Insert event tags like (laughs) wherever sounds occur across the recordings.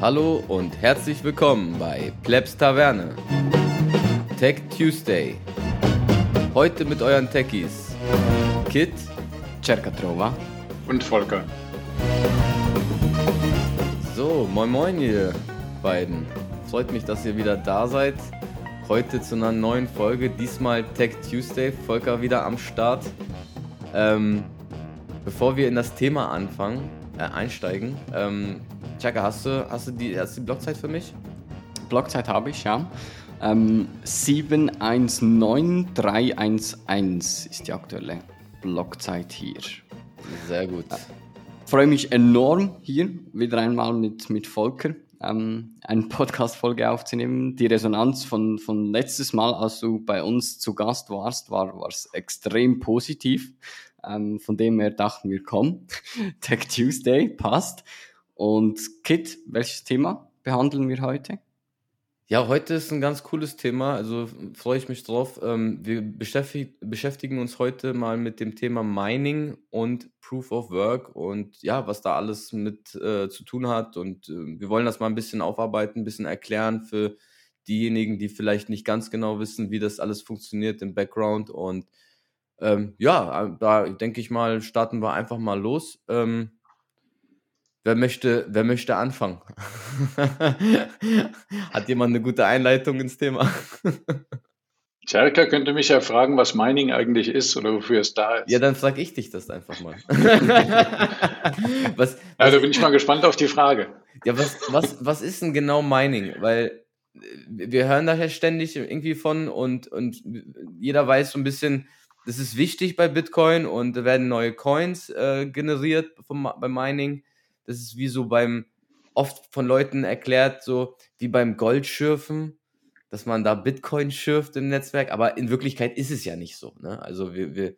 Hallo und herzlich willkommen bei Plebs Taverne. Tech Tuesday. Heute mit euren Techies. Kit, Cercatrova. Und Volker. so, moin moin ihr beiden. Freut mich, dass ihr wieder da seid. Heute zu einer neuen Folge, diesmal Tech Tuesday. Volker wieder am Start. Ähm, bevor wir in das Thema anfangen, äh, einsteigen, ähm, Chaka, hast du, hast, du die, hast die Blockzeit für mich? Blockzeit habe ich, ja. Ähm, 719311 ist die aktuelle Blockzeit hier. Sehr gut. Freue mich enorm, hier wieder einmal mit, mit Volker ähm, eine Podcast-Folge aufzunehmen. Die Resonanz von, von letztes Mal, als du bei uns zu Gast warst, war war's extrem positiv. Ähm, von dem her dachten wir, komm, (laughs) Tech Tuesday passt. Und Kit, welches Thema behandeln wir heute? Ja, heute ist ein ganz cooles Thema, also freue ich mich drauf. Ähm, wir beschäftig beschäftigen uns heute mal mit dem Thema Mining und Proof of Work und ja, was da alles mit äh, zu tun hat. Und äh, wir wollen das mal ein bisschen aufarbeiten, ein bisschen erklären für diejenigen, die vielleicht nicht ganz genau wissen, wie das alles funktioniert im Background. Und ähm, ja, da denke ich mal, starten wir einfach mal los. Ähm, Wer möchte, wer möchte anfangen? (laughs) Hat jemand eine gute Einleitung ins Thema? Cerca könnte mich ja fragen, was Mining eigentlich ist oder wofür es da ist. Ja, dann frage ich dich das einfach mal. (laughs) was, ja, da bin ich mal gespannt auf die Frage. Ja, was, was, was ist denn genau Mining? Weil äh, wir hören da ja ständig irgendwie von und, und jeder weiß so ein bisschen, das ist wichtig bei Bitcoin und da werden neue Coins äh, generiert vom, beim Mining. Das ist wie so beim, oft von Leuten erklärt, so wie beim Goldschürfen, dass man da Bitcoin schürft im Netzwerk, aber in Wirklichkeit ist es ja nicht so. Ne? Also wir, wir,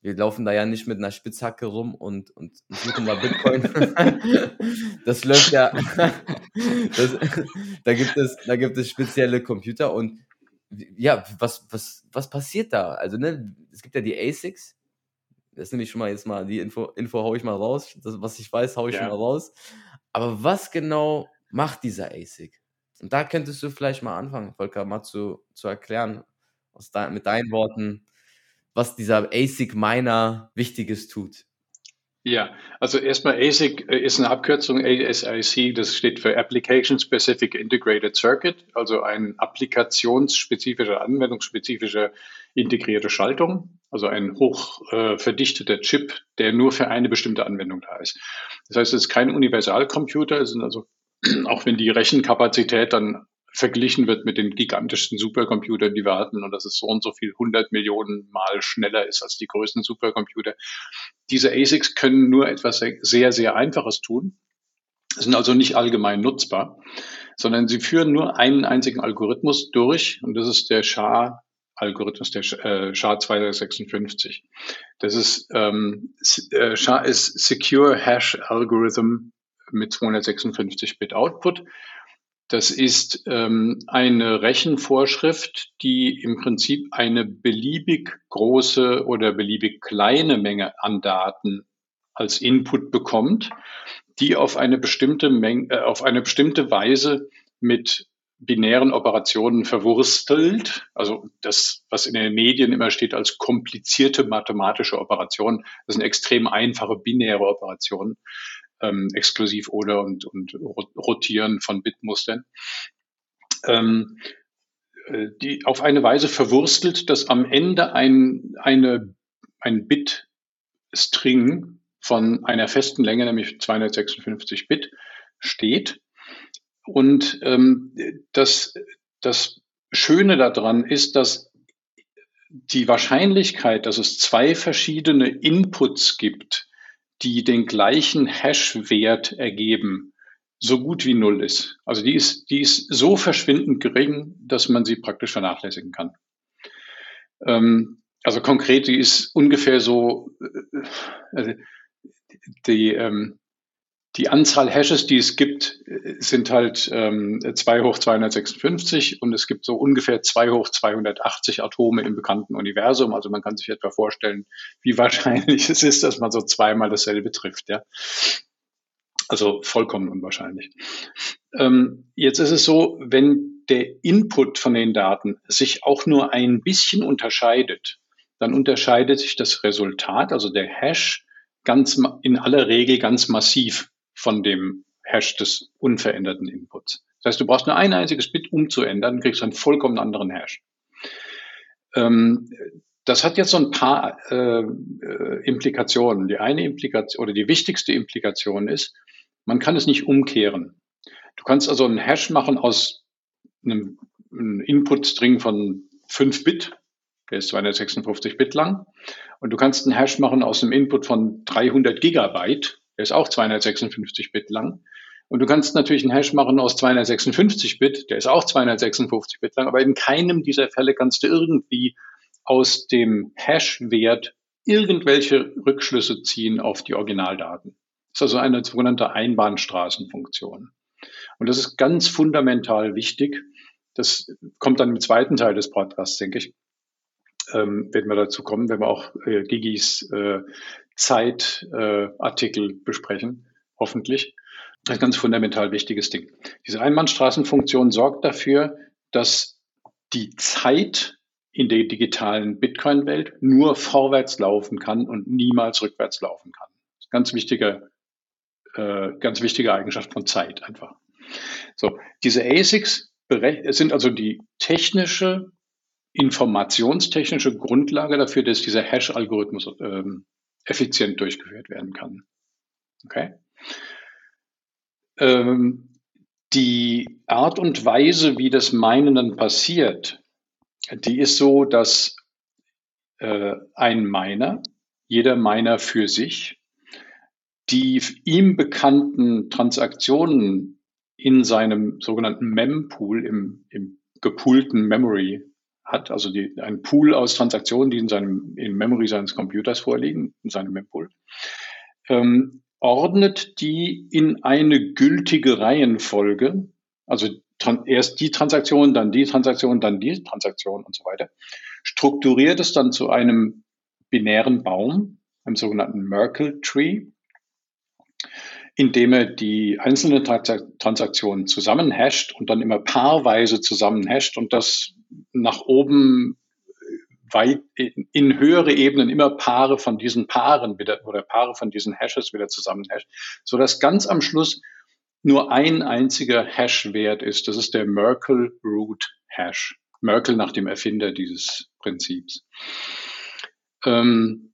wir laufen da ja nicht mit einer Spitzhacke rum und, und suchen mal Bitcoin. (laughs) das läuft ja, (laughs) das, da, gibt es, da gibt es spezielle Computer und ja, was, was, was passiert da? Also, ne, es gibt ja die ASICs, das nehme ich schon mal jetzt mal, die Info, Info haue ich mal raus. Das, was ich weiß, haue ich ja. schon mal raus. Aber was genau macht dieser ASIC? Und da könntest du vielleicht mal anfangen, Volker, mal zu, zu erklären, de, mit deinen Worten, was dieser ASIC-Miner Wichtiges tut. Ja, also erstmal ASIC äh, ist eine Abkürzung ASIC, das steht für Application Specific Integrated Circuit, also ein applikationsspezifischer, anwendungsspezifischer integrierte Schaltung, also ein hoch äh, verdichteter Chip, der nur für eine bestimmte Anwendung da ist. Das heißt, es ist kein Universalcomputer, es sind also, (clears throat) auch wenn die Rechenkapazität dann verglichen wird mit den gigantischsten Supercomputern, die wir hatten, und dass es so und so viel 100 Millionen Mal schneller ist als die größten Supercomputer. Diese ASICs können nur etwas sehr, sehr Einfaches tun, sind also nicht allgemein nutzbar, sondern sie führen nur einen einzigen Algorithmus durch, und das ist der SHA Algorithmus der äh, SHA-256. Das ist, ähm, äh, SHA ist Secure Hash Algorithm mit 256-Bit Output. Das ist ähm, eine Rechenvorschrift, die im Prinzip eine beliebig große oder beliebig kleine Menge an Daten als Input bekommt, die auf eine bestimmte Menge, äh, auf eine bestimmte Weise mit binären Operationen verwurstelt. Also das, was in den Medien immer steht als komplizierte mathematische Operationen, das sind extrem einfache binäre Operationen, ähm, exklusiv oder und, und rotieren von Bitmustern. Ähm, äh, die auf eine Weise verwurstelt, dass am Ende ein, eine, ein Bit-String von einer festen Länge, nämlich 256 Bit, steht und ähm, das, das Schöne daran ist, dass die Wahrscheinlichkeit, dass es zwei verschiedene Inputs gibt, die den gleichen Hash-Wert ergeben, so gut wie null ist. Also die ist, die ist so verschwindend gering, dass man sie praktisch vernachlässigen kann. Ähm, also konkret, die ist ungefähr so, äh, also die, ähm, die Anzahl Hashes, die es gibt, sind halt ähm, 2 hoch 256 und es gibt so ungefähr 2 hoch 280 Atome im bekannten Universum. Also man kann sich etwa vorstellen, wie (laughs) wahrscheinlich es ist, dass man so zweimal dasselbe trifft. Ja? Also vollkommen unwahrscheinlich. Ähm, jetzt ist es so, wenn der Input von den Daten sich auch nur ein bisschen unterscheidet, dann unterscheidet sich das Resultat, also der Hash, ganz in aller Regel ganz massiv von dem Hash des unveränderten Inputs. Das heißt, du brauchst nur ein einziges Bit umzuändern, kriegst du einen vollkommen anderen Hash. Ähm, das hat jetzt so ein paar äh, Implikationen. Die eine Implikation oder die wichtigste Implikation ist, man kann es nicht umkehren. Du kannst also einen Hash machen aus einem, einem Input-String von 5 Bit, der ist 256 Bit lang, und du kannst einen Hash machen aus einem Input von 300 Gigabyte, der ist auch 256 Bit lang. Und du kannst natürlich einen Hash machen aus 256 Bit, der ist auch 256 Bit lang, aber in keinem dieser Fälle kannst du irgendwie aus dem Hash-Wert irgendwelche Rückschlüsse ziehen auf die Originaldaten. Das ist also eine sogenannte Einbahnstraßenfunktion. Und das ist ganz fundamental wichtig. Das kommt dann im zweiten Teil des Podcasts, denke ich. Ähm, werden wir dazu kommen, wenn wir auch äh, Gigis äh, Zeitartikel äh, besprechen, hoffentlich. Ein ganz fundamental wichtiges Ding. Diese Einbahnstraßenfunktion sorgt dafür, dass die Zeit in der digitalen Bitcoin-Welt nur vorwärts laufen kann und niemals rückwärts laufen kann. Ganz wichtige, äh, ganz wichtige Eigenschaft von Zeit einfach. So, diese ASICs sind also die technische, informationstechnische Grundlage dafür, dass dieser Hash-Algorithmus ähm, effizient durchgeführt werden kann. Okay? Ähm, die Art und Weise, wie das Meinen dann passiert, die ist so, dass äh, ein Miner, jeder Miner für sich, die ihm bekannten Transaktionen in seinem sogenannten Mempool, im, im gepoolten Memory hat, also die, ein Pool aus Transaktionen, die in seinem in Memory seines Computers vorliegen, in seinem Mempool, ähm, ordnet die in eine gültige Reihenfolge, also erst die Transaktion, dann die Transaktion, dann die Transaktion und so weiter, strukturiert es dann zu einem binären Baum, einem sogenannten Merkle Tree, indem er die einzelnen Transaktionen zusammenhasht und dann immer paarweise zusammenhasht und das nach oben weit in höhere Ebenen immer Paare von diesen Paaren wieder oder Paare von diesen Hashes wieder zusammenhasht, so dass ganz am Schluss nur ein einziger Hash-Wert ist. Das ist der Merkle Root Hash. Merkle nach dem Erfinder dieses Prinzips. Ähm,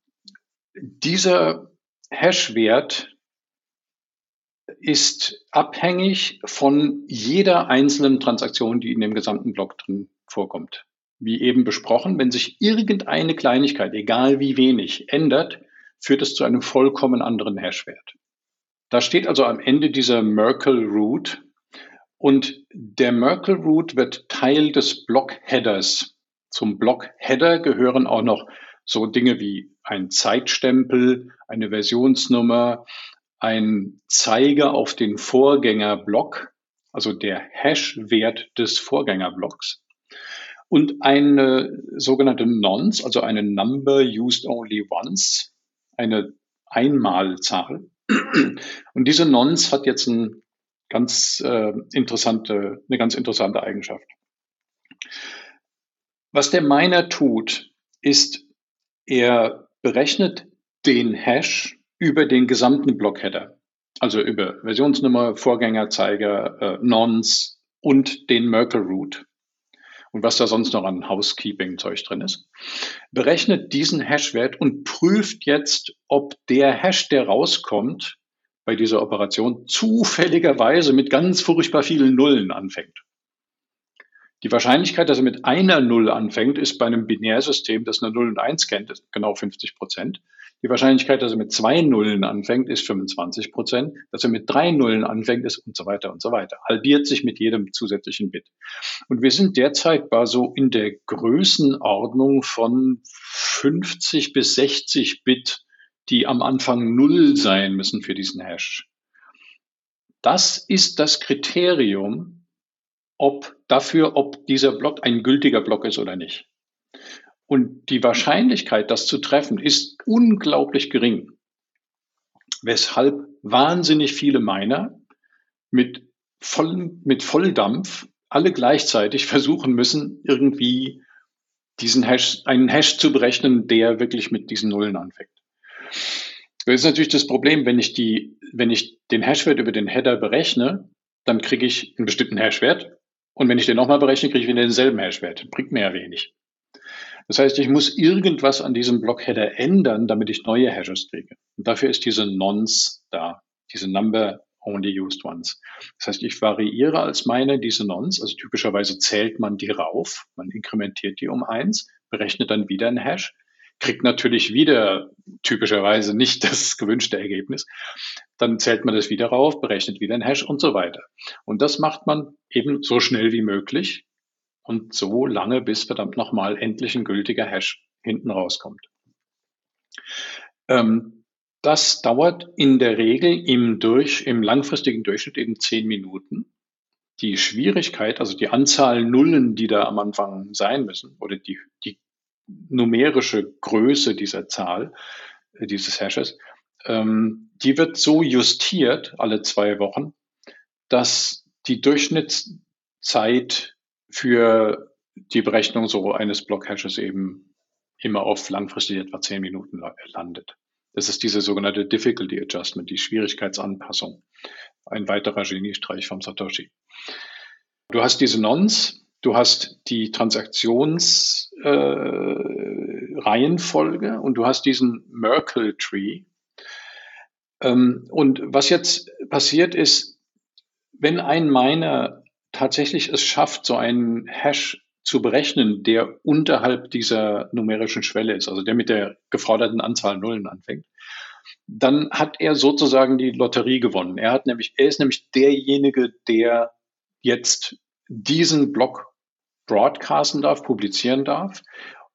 dieser Hash-Wert ist abhängig von jeder einzelnen Transaktion, die in dem gesamten Block drin vorkommt. Wie eben besprochen, wenn sich irgendeine Kleinigkeit, egal wie wenig, ändert, führt es zu einem vollkommen anderen Hashwert. Da steht also am Ende dieser Merkle Root und der Merkle Root wird Teil des Block Headers. Zum Block Header gehören auch noch so Dinge wie ein Zeitstempel, eine Versionsnummer, ein Zeiger auf den Vorgängerblock, also der Hash-Wert des Vorgängerblocks und eine sogenannte Nonce, also eine Number Used Only Once, eine Einmalzahl. Und diese Nonce hat jetzt ein ganz, äh, interessante, eine ganz interessante Eigenschaft. Was der Miner tut, ist, er berechnet den Hash über den gesamten Blockheader. Also über Versionsnummer, Vorgängerzeiger, äh, Nonce und den Merkle Root. Und was da sonst noch an Housekeeping-Zeug drin ist. Berechnet diesen Hashwert und prüft jetzt, ob der Hash, der rauskommt, bei dieser Operation zufälligerweise mit ganz furchtbar vielen Nullen anfängt. Die Wahrscheinlichkeit, dass er mit einer Null anfängt, ist bei einem Binärsystem, das eine 0 und 1 kennt, genau 50 Prozent. Die Wahrscheinlichkeit, dass er mit zwei Nullen anfängt, ist 25 Prozent. Dass er mit drei Nullen anfängt, ist und so weiter und so weiter. Halbiert sich mit jedem zusätzlichen Bit. Und wir sind derzeit bei so in der Größenordnung von 50 bis 60 Bit, die am Anfang Null sein müssen für diesen Hash. Das ist das Kriterium, ob dafür, ob dieser Block ein gültiger Block ist oder nicht. Und die Wahrscheinlichkeit, das zu treffen, ist unglaublich gering. Weshalb wahnsinnig viele Miner mit, voll, mit Volldampf alle gleichzeitig versuchen müssen, irgendwie diesen Hash, einen Hash zu berechnen, der wirklich mit diesen Nullen anfängt. Das ist natürlich das Problem, wenn ich die, wenn ich den Hashwert über den Header berechne, dann kriege ich einen bestimmten Hashwert. Und wenn ich den nochmal berechne, kriege ich wieder denselben Hashwert. Bringt mir ja wenig. Das heißt, ich muss irgendwas an diesem Block-Header ändern, damit ich neue Hashes kriege. Und dafür ist diese Nonce da, diese Number Only Used Ones. Das heißt, ich variiere als meine diese Nonce, also typischerweise zählt man die rauf, man inkrementiert die um eins, berechnet dann wieder ein Hash, kriegt natürlich wieder typischerweise nicht (laughs) das gewünschte Ergebnis. Dann zählt man das wieder rauf, berechnet wieder ein Hash und so weiter. Und das macht man eben so schnell wie möglich, und so lange, bis verdammt nochmal endlich ein gültiger Hash hinten rauskommt. Ähm, das dauert in der Regel im, durch, im langfristigen Durchschnitt eben zehn Minuten. Die Schwierigkeit, also die Anzahl Nullen, die da am Anfang sein müssen, oder die, die numerische Größe dieser Zahl, äh, dieses Hashes, ähm, die wird so justiert alle zwei Wochen, dass die Durchschnittszeit für die Berechnung so eines Block-Hashes eben immer auf langfristig etwa zehn Minuten landet. Das ist diese sogenannte Difficulty Adjustment, die Schwierigkeitsanpassung. Ein weiterer Geniestreich vom Satoshi. Du hast diese Nons, du hast die Transaktionsreihenfolge äh, und du hast diesen Merkle Tree. Ähm, und was jetzt passiert ist, wenn ein Miner tatsächlich es schafft, so einen Hash zu berechnen, der unterhalb dieser numerischen Schwelle ist, also der mit der geforderten Anzahl Nullen anfängt, dann hat er sozusagen die Lotterie gewonnen. Er hat nämlich, er ist nämlich derjenige, der jetzt diesen Block broadcasten darf, publizieren darf,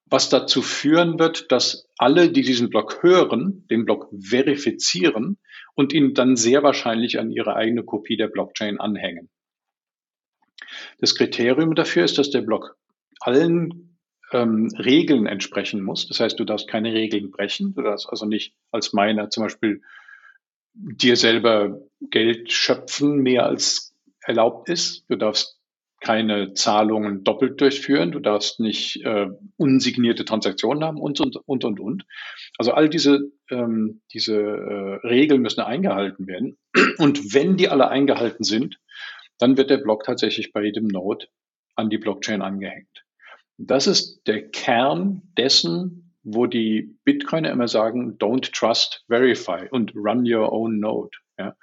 was dazu führen wird, dass alle, die diesen Block hören, den Block verifizieren und ihn dann sehr wahrscheinlich an ihre eigene Kopie der Blockchain anhängen. Das Kriterium dafür ist, dass der Block allen ähm, Regeln entsprechen muss. Das heißt, du darfst keine Regeln brechen. Du darfst also nicht als Miner zum Beispiel dir selber Geld schöpfen, mehr als erlaubt ist. Du darfst keine Zahlungen doppelt durchführen, du darfst nicht äh, unsignierte Transaktionen haben und, und, und, und, und. Also all diese, ähm, diese äh, Regeln müssen eingehalten werden. Und wenn die alle eingehalten sind, dann wird der Block tatsächlich bei jedem Node an die Blockchain angehängt. Das ist der Kern dessen, wo die Bitcoiner immer sagen, don't trust, verify und run your own node. Ja.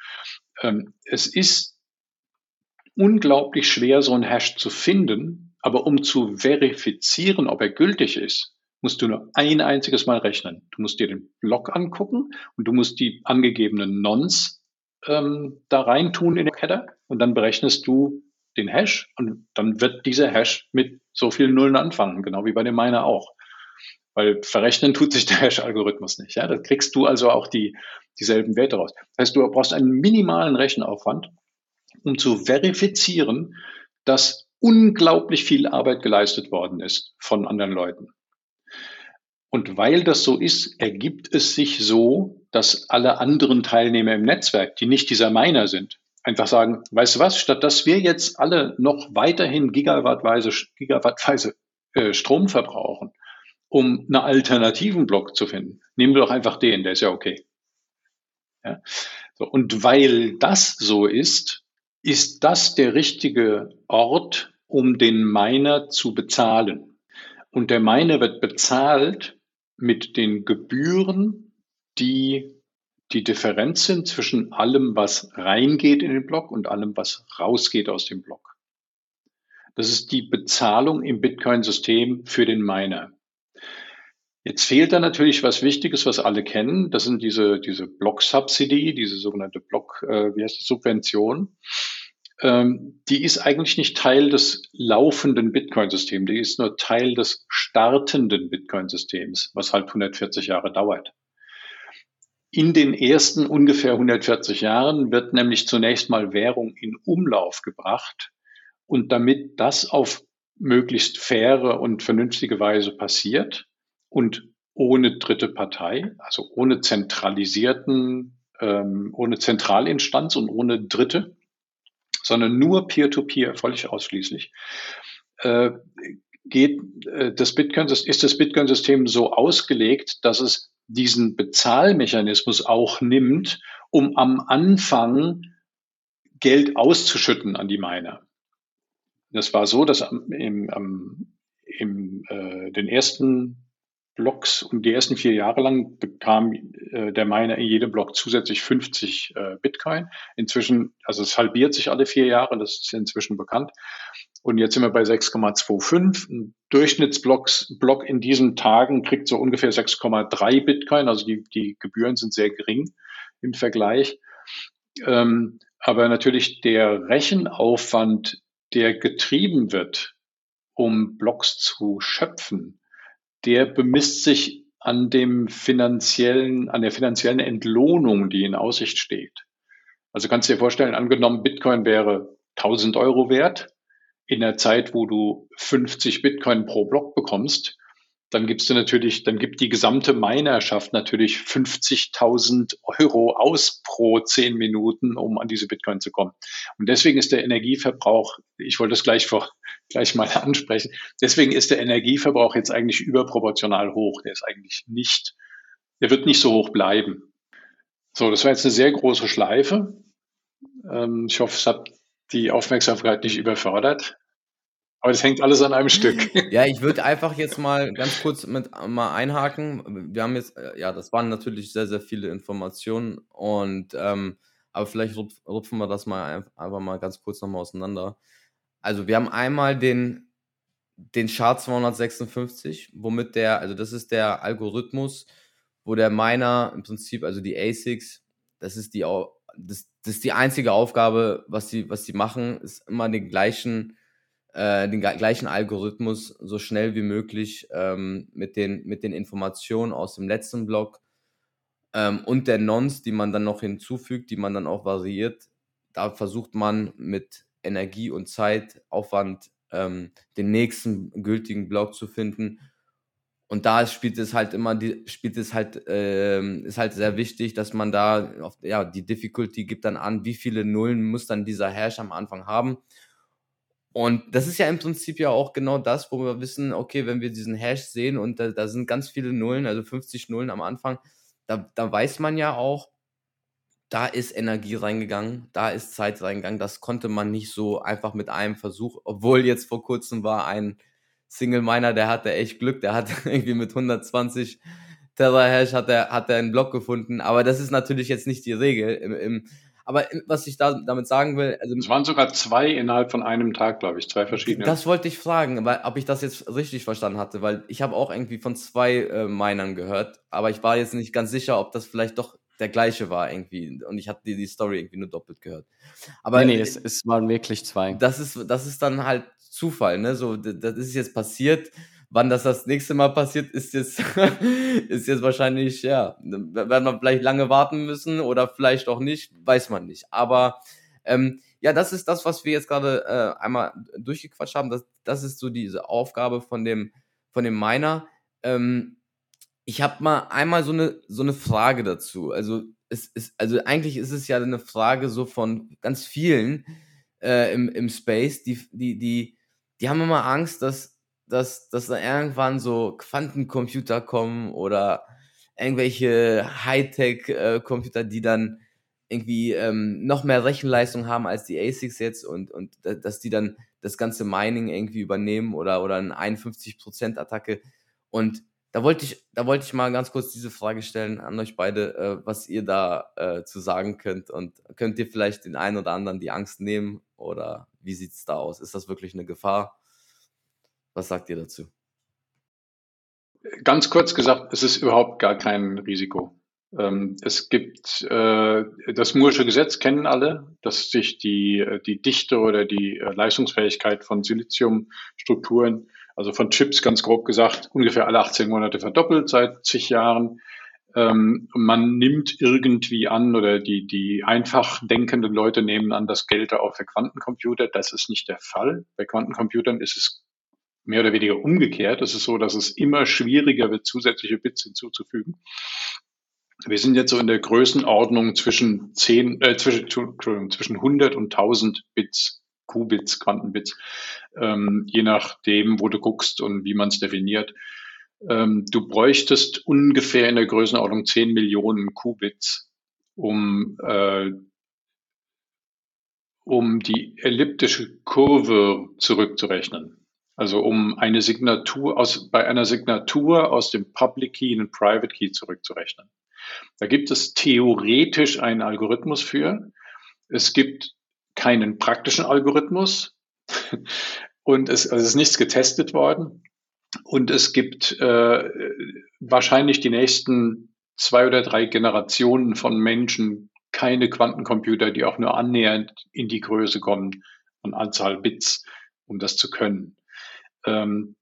Ähm, es ist unglaublich schwer, so ein Hash zu finden, aber um zu verifizieren, ob er gültig ist, musst du nur ein einziges Mal rechnen. Du musst dir den Block angucken und du musst die angegebenen Nons ähm, da reintun in den Header und dann berechnest du den Hash und dann wird dieser Hash mit so vielen Nullen anfangen, genau wie bei dem Miner auch. Weil verrechnen tut sich der Hash-Algorithmus nicht. Ja? Da kriegst du also auch die, dieselben Werte raus. Das heißt, du brauchst einen minimalen Rechenaufwand, um zu verifizieren, dass unglaublich viel Arbeit geleistet worden ist von anderen Leuten. Und weil das so ist, ergibt es sich so, dass alle anderen Teilnehmer im Netzwerk, die nicht dieser Miner sind, einfach sagen, weißt du was, statt dass wir jetzt alle noch weiterhin gigawattweise, gigawattweise äh, Strom verbrauchen, um einen alternativen Block zu finden, nehmen wir doch einfach den, der ist ja okay. Ja? So, und weil das so ist, ist das der richtige Ort, um den Miner zu bezahlen. Und der Miner wird bezahlt mit den Gebühren, die die Differenz sind zwischen allem, was reingeht in den Block und allem, was rausgeht aus dem Block. Das ist die Bezahlung im Bitcoin-System für den Miner. Jetzt fehlt da natürlich was Wichtiges, was alle kennen. Das sind diese, diese Block-Subsidy, diese sogenannte Block, äh, wie heißt das, Subvention. Ähm, die ist eigentlich nicht Teil des laufenden Bitcoin-Systems. Die ist nur Teil des startenden Bitcoin-Systems, was halt 140 Jahre dauert. In den ersten ungefähr 140 Jahren wird nämlich zunächst mal Währung in Umlauf gebracht. Und damit das auf möglichst faire und vernünftige Weise passiert, und ohne dritte Partei, also ohne zentralisierten, ähm, ohne Zentralinstanz und ohne Dritte, sondern nur Peer-to-Peer, -Peer, völlig ausschließlich, äh, geht äh, das Bitcoin, ist das Bitcoin-System so ausgelegt, dass es diesen Bezahlmechanismus auch nimmt, um am Anfang Geld auszuschütten an die Miner. Das war so, dass im, am, im äh, den ersten Blocks und die ersten vier Jahre lang bekam äh, der Miner in jedem Block zusätzlich 50 äh, Bitcoin. Inzwischen, also es halbiert sich alle vier Jahre, das ist inzwischen bekannt. Und jetzt sind wir bei 6,25. Ein Durchschnittsblock Block in diesen Tagen kriegt so ungefähr 6,3 Bitcoin. Also die, die Gebühren sind sehr gering im Vergleich. Ähm, aber natürlich der Rechenaufwand, der getrieben wird, um Blocks zu schöpfen, der bemisst sich an dem finanziellen, an der finanziellen Entlohnung, die in Aussicht steht. Also kannst du dir vorstellen, angenommen Bitcoin wäre 1000 Euro wert in der Zeit, wo du 50 Bitcoin pro Block bekommst, dann gibst du natürlich, dann gibt die gesamte Minerschaft natürlich 50.000 Euro aus pro zehn Minuten, um an diese Bitcoin zu kommen. Und deswegen ist der Energieverbrauch, ich wollte das gleich vor, gleich mal (laughs) ansprechen, deswegen ist der Energieverbrauch jetzt eigentlich überproportional hoch. Der ist eigentlich nicht, der wird nicht so hoch bleiben. So, das war jetzt eine sehr große Schleife. Ähm, ich hoffe, es hat die Aufmerksamkeit nicht überfordert. Aber das hängt alles an einem Stück. (laughs) Ja, ich würde einfach jetzt mal ganz kurz mit mal einhaken. Wir haben jetzt, äh, ja, das waren natürlich sehr, sehr viele Informationen und ähm, aber vielleicht rupfen wir das mal einfach mal ganz kurz nochmal auseinander. Also wir haben einmal den, den Chart 256, womit der, also das ist der Algorithmus, wo der Miner im Prinzip, also die ASICs, das ist die, das, das ist die einzige Aufgabe, was sie, was sie machen, ist immer den gleichen äh, den gleichen Algorithmus so schnell wie möglich ähm, mit, den, mit den Informationen aus dem letzten Block ähm, und der Nonce, die man dann noch hinzufügt, die man dann auch variiert. Da versucht man mit Energie und Zeitaufwand ähm, den nächsten gültigen Block zu finden. Und da spielt es halt immer, die, spielt es halt, ähm, ist halt sehr wichtig, dass man da, auf, ja, die Difficulty gibt dann an, wie viele Nullen muss dann dieser Hash am Anfang haben. Und das ist ja im Prinzip ja auch genau das, wo wir wissen, okay, wenn wir diesen Hash sehen und da, da sind ganz viele Nullen, also 50 Nullen am Anfang, da, da weiß man ja auch, da ist Energie reingegangen, da ist Zeit reingegangen. Das konnte man nicht so einfach mit einem Versuch, obwohl jetzt vor kurzem war ein Single Miner, der hatte echt Glück, der hat (laughs) irgendwie mit 120 Terahash hat er hat er einen Block gefunden, aber das ist natürlich jetzt nicht die Regel im, im aber was ich da damit sagen will, also es waren sogar zwei innerhalb von einem Tag, glaube ich, zwei verschiedene. Das wollte ich fragen, weil, ob ich das jetzt richtig verstanden hatte, weil ich habe auch irgendwie von zwei äh, Minern gehört, aber ich war jetzt nicht ganz sicher, ob das vielleicht doch der gleiche war irgendwie und ich hatte die, die Story irgendwie nur doppelt gehört. Aber nee, nee es, es waren wirklich zwei. Das ist das ist dann halt Zufall, ne? So das ist jetzt passiert Wann das das nächste Mal passiert, ist jetzt, (laughs) ist jetzt wahrscheinlich, ja, werden wir vielleicht lange warten müssen oder vielleicht auch nicht, weiß man nicht. Aber ähm, ja, das ist das, was wir jetzt gerade äh, einmal durchgequatscht haben. Das, das ist so diese Aufgabe von dem, von dem Miner. Ähm, ich habe mal einmal so eine, so eine Frage dazu. Also, es ist, also eigentlich ist es ja eine Frage so von ganz vielen äh, im, im Space, die, die, die, die haben immer Angst, dass dass, dass da irgendwann so Quantencomputer kommen oder irgendwelche Hightech-Computer, die dann irgendwie ähm, noch mehr Rechenleistung haben als die ASICs jetzt und, und dass die dann das ganze Mining irgendwie übernehmen oder, oder eine 51% Attacke. Und da wollte ich, da wollte ich mal ganz kurz diese Frage stellen an euch beide, äh, was ihr da äh, zu sagen könnt. Und könnt ihr vielleicht den einen oder anderen die Angst nehmen oder wie sieht's da aus? Ist das wirklich eine Gefahr? Was sagt ihr dazu? ganz kurz gesagt, es ist überhaupt gar kein Risiko. Ähm, es gibt äh, das Moore'sche Gesetz, kennen alle, dass sich die, äh, die Dichte oder die äh, Leistungsfähigkeit von Siliziumstrukturen, also von Chips ganz grob gesagt, ungefähr alle 18 Monate verdoppelt seit zig Jahren. Ähm, man nimmt irgendwie an oder die, die einfach denkenden Leute nehmen an, das Geld auch für Quantencomputer. Das ist nicht der Fall. Bei Quantencomputern ist es mehr oder weniger umgekehrt. Es ist so, dass es immer schwieriger wird, zusätzliche Bits hinzuzufügen. Wir sind jetzt so in der Größenordnung zwischen 10, äh, zwischen, zwischen 100 und 1000 Bits, Qubits, Quantenbits, ähm, je nachdem, wo du guckst und wie man es definiert. Ähm, du bräuchtest ungefähr in der Größenordnung 10 Millionen Qubits, um, äh, um die elliptische Kurve zurückzurechnen. Also um eine Signatur aus, bei einer Signatur aus dem Public Key in den Private Key zurückzurechnen. Da gibt es theoretisch einen Algorithmus für. Es gibt keinen praktischen Algorithmus (laughs) und es, also es ist nichts getestet worden. Und es gibt äh, wahrscheinlich die nächsten zwei oder drei Generationen von Menschen keine Quantencomputer, die auch nur annähernd in die Größe kommen an Anzahl Bits, um das zu können. Ähm,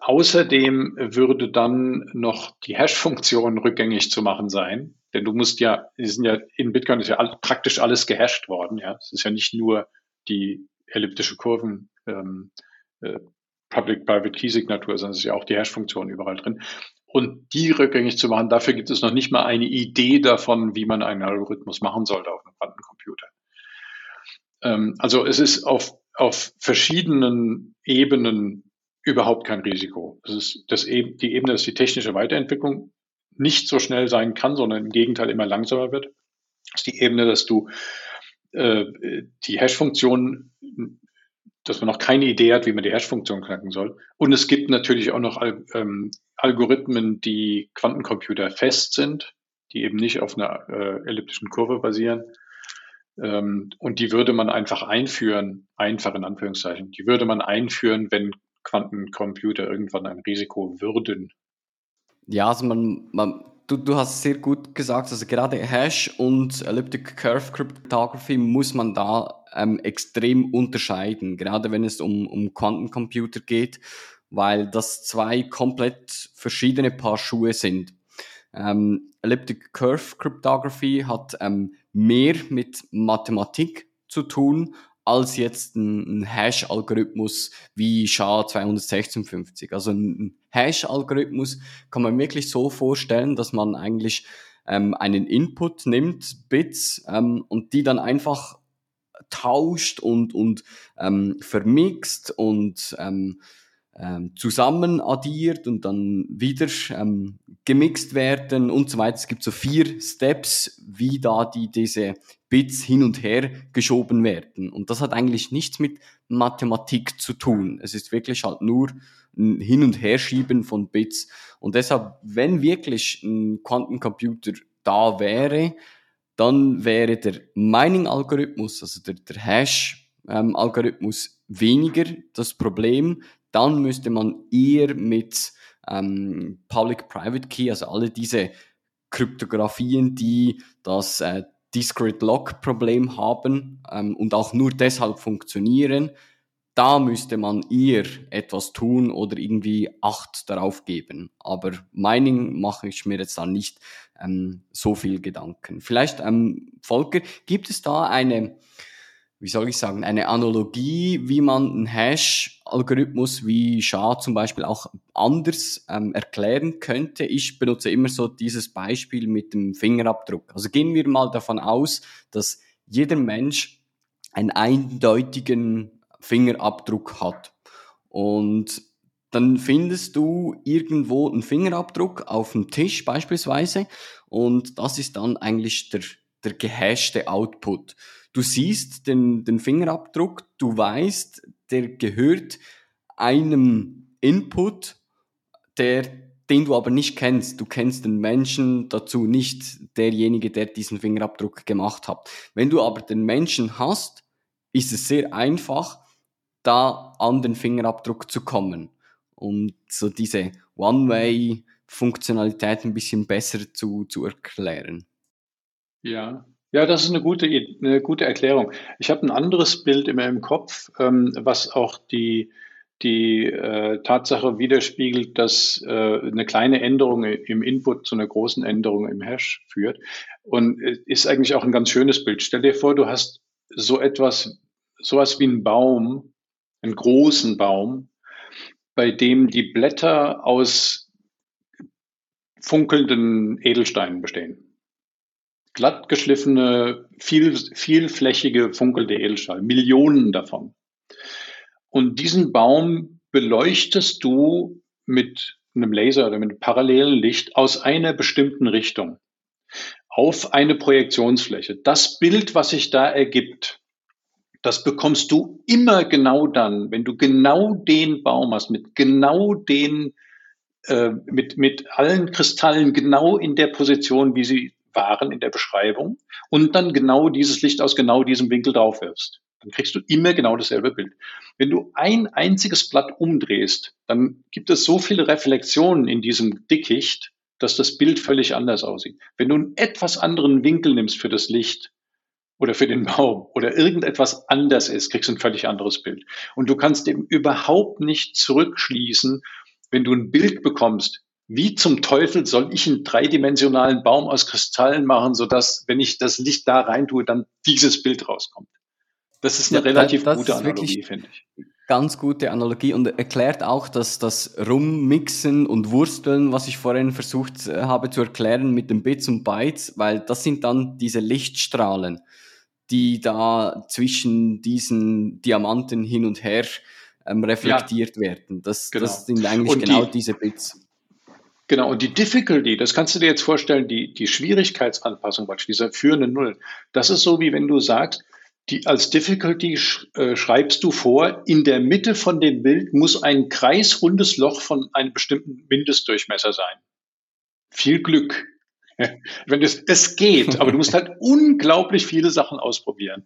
außerdem würde dann noch die Hash-Funktion rückgängig zu machen sein, denn du musst ja, die sind ja in Bitcoin ist ja all, praktisch alles gehasht worden. Ja, es ist ja nicht nur die elliptische Kurven ähm, äh, Public-Private Key-Signatur, sondern es ist ja auch die Hash-Funktion überall drin. Und die rückgängig zu machen, dafür gibt es noch nicht mal eine Idee davon, wie man einen Algorithmus machen sollte auf einem Quantencomputer. Ähm, also es ist auf, auf verschiedenen Ebenen überhaupt kein Risiko. Es ist das, die Ebene, dass die technische Weiterentwicklung nicht so schnell sein kann, sondern im Gegenteil immer langsamer wird. Das ist die Ebene, dass du äh, die Hash-Funktion dass man noch keine Idee hat, wie man die Hash-Funktion knacken soll. Und es gibt natürlich auch noch ähm, Algorithmen, die Quantencomputer fest sind, die eben nicht auf einer äh, elliptischen Kurve basieren. Ähm, und die würde man einfach einführen, einfach in Anführungszeichen, die würde man einführen, wenn Quantencomputer irgendwann ein Risiko würden. Ja, also man, man du, du hast sehr gut gesagt, also gerade Hash und Elliptic Curve Cryptography muss man da ähm, extrem unterscheiden, gerade wenn es um, um Quantencomputer geht, weil das zwei komplett verschiedene Paar Schuhe sind. Ähm, Elliptic Curve Cryptography hat ähm, mehr mit Mathematik zu tun als jetzt ein, ein Hash-Algorithmus wie SHA-256. Also ein Hash-Algorithmus kann man wirklich so vorstellen, dass man eigentlich ähm, einen Input nimmt, Bits, ähm, und die dann einfach tauscht und, und ähm, vermixt und ähm, ähm, zusammen addiert und dann wieder ähm, gemixt werden und so weiter. Es gibt so vier Steps, wie da die, diese Bits hin und her geschoben werden. Und das hat eigentlich nichts mit Mathematik zu tun. Es ist wirklich halt nur ein Hin- und Herschieben von Bits. Und deshalb, wenn wirklich ein Quantencomputer da wäre, dann wäre der Mining-Algorithmus, also der, der Hash-Algorithmus weniger das Problem. Dann müsste man eher mit ähm, Public-Private Key, also alle diese Kryptografien, die das äh, Discrete Lock-Problem haben ähm, und auch nur deshalb funktionieren, da müsste man eher etwas tun oder irgendwie Acht darauf geben. Aber Mining mache ich mir jetzt da nicht ähm, so viel Gedanken. Vielleicht, ähm, Volker, gibt es da eine, wie soll ich sagen, eine Analogie, wie man einen Hash-Algorithmus wie SHA zum Beispiel auch anders ähm, erklären könnte? Ich benutze immer so dieses Beispiel mit dem Fingerabdruck. Also gehen wir mal davon aus, dass jeder Mensch einen eindeutigen Fingerabdruck hat. Und dann findest du irgendwo einen Fingerabdruck auf dem Tisch beispielsweise und das ist dann eigentlich der, der gehashte Output. Du siehst den, den Fingerabdruck, du weißt, der gehört einem Input, der, den du aber nicht kennst. Du kennst den Menschen dazu nicht, derjenige, der diesen Fingerabdruck gemacht hat. Wenn du aber den Menschen hast, ist es sehr einfach, da an den Fingerabdruck zu kommen. Und so diese One-Way Funktionalität ein bisschen besser zu, zu erklären. Ja, ja, das ist eine gute, eine gute Erklärung. Ich habe ein anderes Bild immer im Kopf, ähm, was auch die, die äh, Tatsache widerspiegelt, dass äh, eine kleine Änderung im Input zu einer großen Änderung im Hash führt. Und äh, ist eigentlich auch ein ganz schönes Bild. Stell dir vor, du hast so etwas, sowas wie einen Baum, einen großen Baum, bei dem die Blätter aus funkelnden Edelsteinen bestehen glatt geschliffene, viel, vielflächige funkelnde Edelstahl, Millionen davon. Und diesen Baum beleuchtest du mit einem Laser oder mit einem parallelen Licht aus einer bestimmten Richtung auf eine Projektionsfläche. Das Bild, was sich da ergibt, das bekommst du immer genau dann, wenn du genau den Baum hast, mit genau den, äh, mit, mit allen Kristallen genau in der Position, wie sie waren in der Beschreibung und dann genau dieses Licht aus genau diesem Winkel drauf wirfst. Dann kriegst du immer genau dasselbe Bild. Wenn du ein einziges Blatt umdrehst, dann gibt es so viele Reflexionen in diesem Dickicht, dass das Bild völlig anders aussieht. Wenn du einen etwas anderen Winkel nimmst für das Licht oder für den Baum oder irgendetwas anders ist, kriegst du ein völlig anderes Bild. Und du kannst eben überhaupt nicht zurückschließen, wenn du ein Bild bekommst, wie zum Teufel soll ich einen dreidimensionalen Baum aus Kristallen machen, sodass, wenn ich das Licht da rein tue, dann dieses Bild rauskommt? Das ist eine ja, relativ das gute Analogie, finde ich. Ganz gute Analogie und erklärt auch, dass das Rummixen und Wursteln, was ich vorhin versucht äh, habe zu erklären mit den Bits und Bytes, weil das sind dann diese Lichtstrahlen, die da zwischen diesen Diamanten hin und her ähm, reflektiert ja, werden. Das, genau. das sind eigentlich und genau die, diese Bits. Genau, und die Difficulty, das kannst du dir jetzt vorstellen, die, die Schwierigkeitsanpassung, dieser führende Null, das ist so, wie wenn du sagst, die, als Difficulty sch, äh, schreibst du vor, in der Mitte von dem Bild muss ein kreisrundes Loch von einem bestimmten Mindestdurchmesser sein. Viel Glück. (laughs) wenn das, das geht, aber du musst halt (laughs) unglaublich viele Sachen ausprobieren.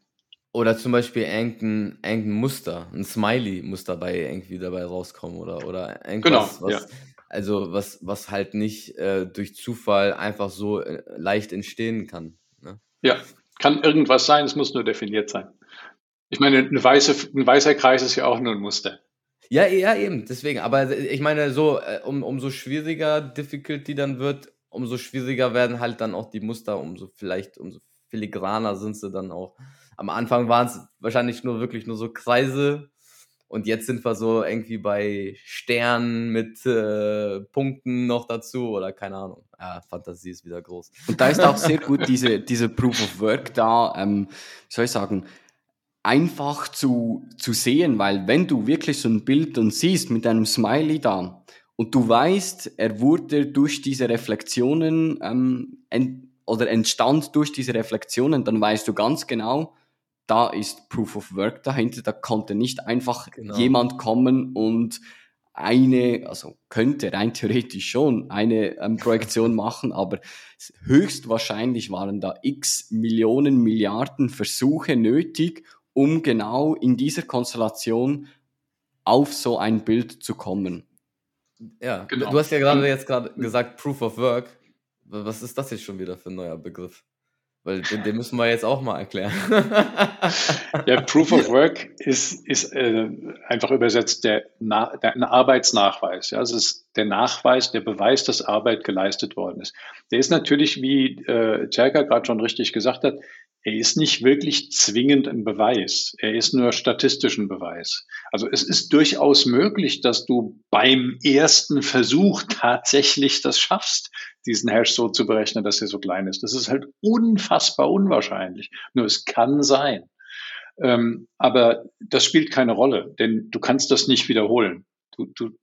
Oder zum Beispiel irgendein, irgendein Muster, ein Smiley muss dabei irgendwie dabei rauskommen oder, oder irgendwas, genau, was, ja. Also was, was halt nicht äh, durch Zufall einfach so äh, leicht entstehen kann. Ne? Ja, kann irgendwas sein, es muss nur definiert sein. Ich meine, eine weiße, ein weißer Kreis ist ja auch nur ein Muster. Ja, ja, eben, deswegen. Aber ich meine, so, äh, um, umso schwieriger Difficulty dann wird, umso schwieriger werden halt dann auch die Muster, umso vielleicht, umso filigraner sind sie dann auch. Am Anfang waren es wahrscheinlich nur wirklich nur so Kreise, und jetzt sind wir so irgendwie bei Sternen mit äh, Punkten noch dazu oder keine Ahnung. Ja, Fantasie ist wieder groß. Und da ist auch sehr gut diese, diese Proof of Work da, ähm, soll ich sagen, einfach zu, zu sehen, weil wenn du wirklich so ein Bild dann siehst mit einem Smiley da und du weißt, er wurde durch diese Reflexionen ähm, ent oder entstand durch diese Reflexionen, dann weißt du ganz genau, da ist Proof of Work dahinter. Da konnte nicht einfach genau. jemand kommen und eine, also könnte rein theoretisch schon eine ähm, Projektion (laughs) machen, aber höchstwahrscheinlich waren da x Millionen, Milliarden Versuche nötig, um genau in dieser Konstellation auf so ein Bild zu kommen. Ja, genau. du hast ja gerade jetzt gerade gesagt Proof of Work. Was ist das jetzt schon wieder für ein neuer Begriff? Weil den, den, müssen wir jetzt auch mal erklären. (laughs) ja, Proof of Work ist, ist äh, einfach übersetzt der, Na, der ein Arbeitsnachweis. Ja, es ist der Nachweis, der Beweis, dass Arbeit geleistet worden ist. Der ist natürlich, wie äh, Cerka gerade schon richtig gesagt hat, er ist nicht wirklich zwingend ein Beweis. Er ist nur statistischen Beweis. Also es ist durchaus möglich, dass du beim ersten Versuch tatsächlich das schaffst, diesen Hash so zu berechnen, dass er so klein ist. Das ist halt unfassbar unwahrscheinlich. Nur es kann sein. Ähm, aber das spielt keine Rolle, denn du kannst das nicht wiederholen. Du, du,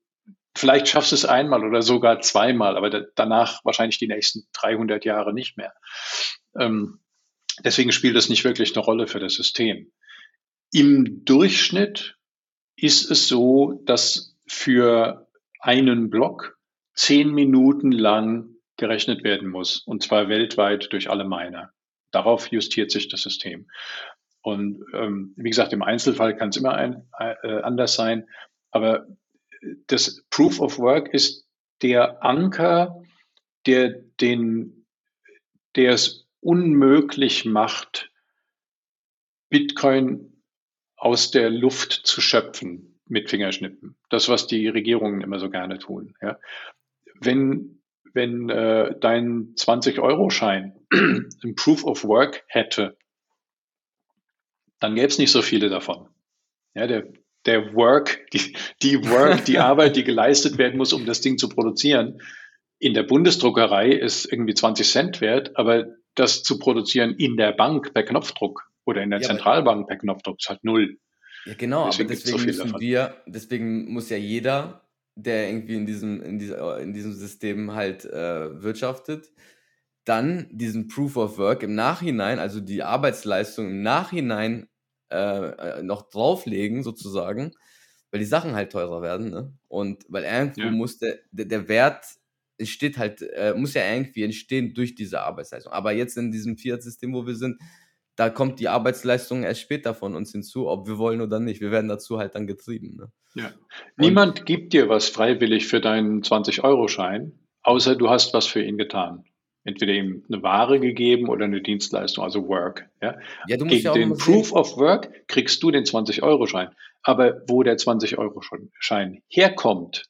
vielleicht schaffst du es einmal oder sogar zweimal, aber da, danach wahrscheinlich die nächsten 300 Jahre nicht mehr. Ähm, Deswegen spielt das nicht wirklich eine Rolle für das System. Im Durchschnitt ist es so, dass für einen Block zehn Minuten lang gerechnet werden muss, und zwar weltweit durch alle Miner. Darauf justiert sich das System. Und ähm, wie gesagt, im Einzelfall kann es immer ein, äh, anders sein, aber das Proof of Work ist der Anker, der den, der es unmöglich macht, Bitcoin aus der Luft zu schöpfen mit Fingerschnippen. Das, was die Regierungen immer so gerne tun. Ja. Wenn, wenn äh, dein 20-Euro-Schein (clears throat) ein Proof of Work hätte, dann gäbe es nicht so viele davon. Ja, der, der Work, die, die Work, die (laughs) Arbeit, die geleistet werden muss, um das Ding zu produzieren, in der Bundesdruckerei ist irgendwie 20 Cent wert, aber das zu produzieren in der Bank per Knopfdruck oder in der ja, Zentralbank per Knopfdruck ist halt null. Ja, genau, deswegen aber deswegen so müssen davon. wir, deswegen muss ja jeder, der irgendwie in diesem, in dieser, in diesem System halt äh, wirtschaftet, dann diesen Proof of Work im Nachhinein, also die Arbeitsleistung im Nachhinein äh, äh, noch drauflegen, sozusagen, weil die Sachen halt teurer werden. Ne? Und weil irgendwo ja. muss der, der, der Wert entsteht halt, äh, muss ja irgendwie entstehen durch diese Arbeitsleistung. Aber jetzt in diesem Fiat-System, wo wir sind, da kommt die Arbeitsleistung erst später von uns hinzu, ob wir wollen oder nicht. Wir werden dazu halt dann getrieben. Ne? Ja. Niemand gibt dir was freiwillig für deinen 20-Euro-Schein, außer du hast was für ihn getan entweder ihm eine Ware gegeben oder eine Dienstleistung, also Work. Ja? ja Gegen ja den Proof sehen. of Work kriegst du den 20-Euro-Schein. Aber wo der 20-Euro-Schein herkommt,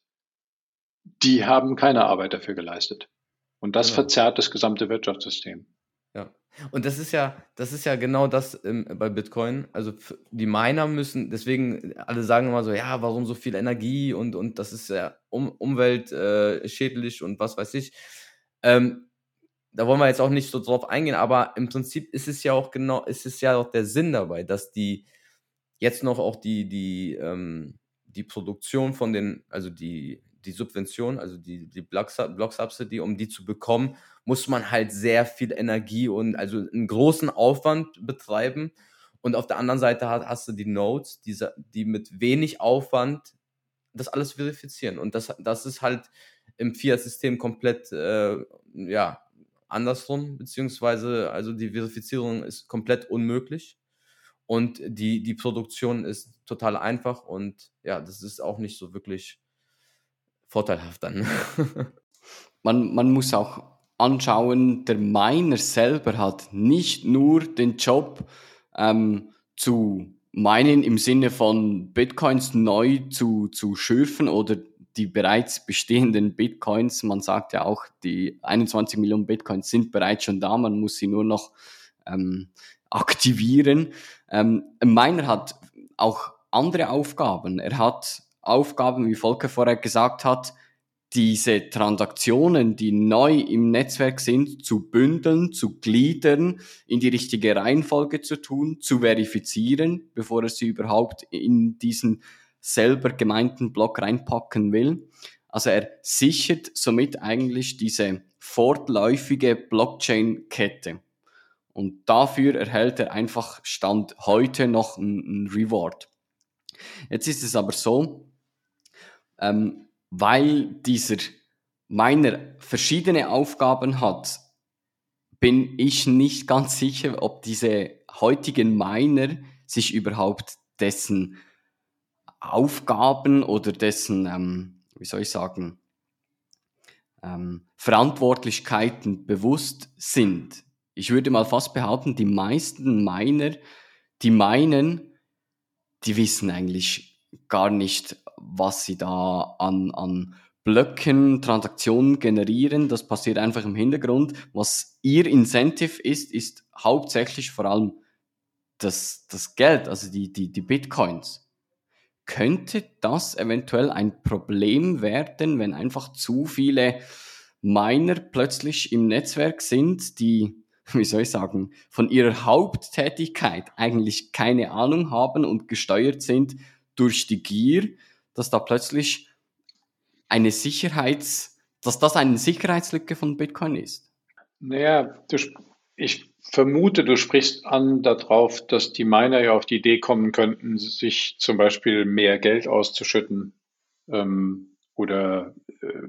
die haben keine Arbeit dafür geleistet. Und das ja. verzerrt das gesamte Wirtschaftssystem. Ja. Und das ist ja, das ist ja genau das ähm, bei Bitcoin. Also die Miner müssen, deswegen, alle sagen immer so, ja, warum so viel Energie und, und das ist ja um, umweltschädlich äh, und was weiß ich. Ähm, da wollen wir jetzt auch nicht so drauf eingehen, aber im Prinzip ist es ja auch genau, ist es ja auch der Sinn dabei, dass die jetzt noch auch die, die, ähm, die Produktion von den, also die, die Subvention, also die, die Block, Subsidy, um die zu bekommen, muss man halt sehr viel Energie und also einen großen Aufwand betreiben. Und auf der anderen Seite hast, hast du die Nodes, die, die mit wenig Aufwand das alles verifizieren. Und das, das ist halt im Fiat-System komplett äh, ja, andersrum, beziehungsweise also die Verifizierung ist komplett unmöglich und die, die Produktion ist total einfach und ja, das ist auch nicht so wirklich vorteilhaft dann. man, man muss auch anschauen, der Miner selber hat nicht nur den Job ähm, zu meinen im Sinne von Bitcoins neu zu, zu schürfen oder die bereits bestehenden Bitcoins, man sagt ja auch, die 21 Millionen Bitcoins sind bereits schon da, man muss sie nur noch ähm, aktivieren. Ähm, Miner hat auch andere Aufgaben. Er hat Aufgaben, wie Volker vorher gesagt hat, diese Transaktionen, die neu im Netzwerk sind, zu bündeln, zu gliedern, in die richtige Reihenfolge zu tun, zu verifizieren, bevor er sie überhaupt in diesen selber gemeinten Block reinpacken will. Also er sichert somit eigentlich diese fortläufige Blockchain-Kette. Und dafür erhält er einfach Stand heute noch ein, Reward. Jetzt ist es aber so, ähm, weil dieser Miner verschiedene Aufgaben hat, bin ich nicht ganz sicher, ob diese heutigen Miner sich überhaupt dessen Aufgaben oder dessen, ähm, wie soll ich sagen, ähm, Verantwortlichkeiten bewusst sind. Ich würde mal fast behaupten, die meisten Miner, die meinen, die wissen eigentlich gar nicht, was sie da an, an Blöcken, Transaktionen generieren. Das passiert einfach im Hintergrund. Was ihr Incentive ist, ist hauptsächlich vor allem das, das Geld, also die, die, die Bitcoins. Könnte das eventuell ein Problem werden, wenn einfach zu viele Miner plötzlich im Netzwerk sind, die, wie soll ich sagen, von ihrer Haupttätigkeit eigentlich keine Ahnung haben und gesteuert sind durch die Gier, dass da plötzlich eine Sicherheits, dass das eine Sicherheitslücke von Bitcoin ist? Naja, ich vermute, du sprichst an darauf, dass die Miner ja auf die Idee kommen könnten, sich zum Beispiel mehr Geld auszuschütten ähm, oder äh,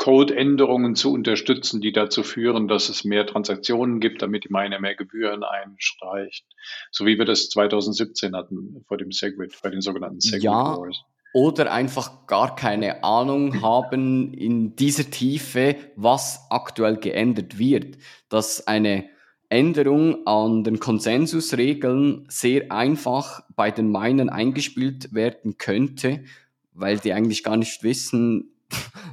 Codeänderungen zu unterstützen, die dazu führen, dass es mehr Transaktionen gibt, damit die Miner mehr Gebühren einstreichen. So wie wir das 2017 hatten vor dem Segwit, bei den sogenannten Segwit ja, Wars. oder einfach gar keine Ahnung haben in dieser Tiefe, was aktuell geändert wird. Dass eine Änderung an den Konsensusregeln sehr einfach bei den Minern eingespielt werden könnte, weil die eigentlich gar nicht wissen,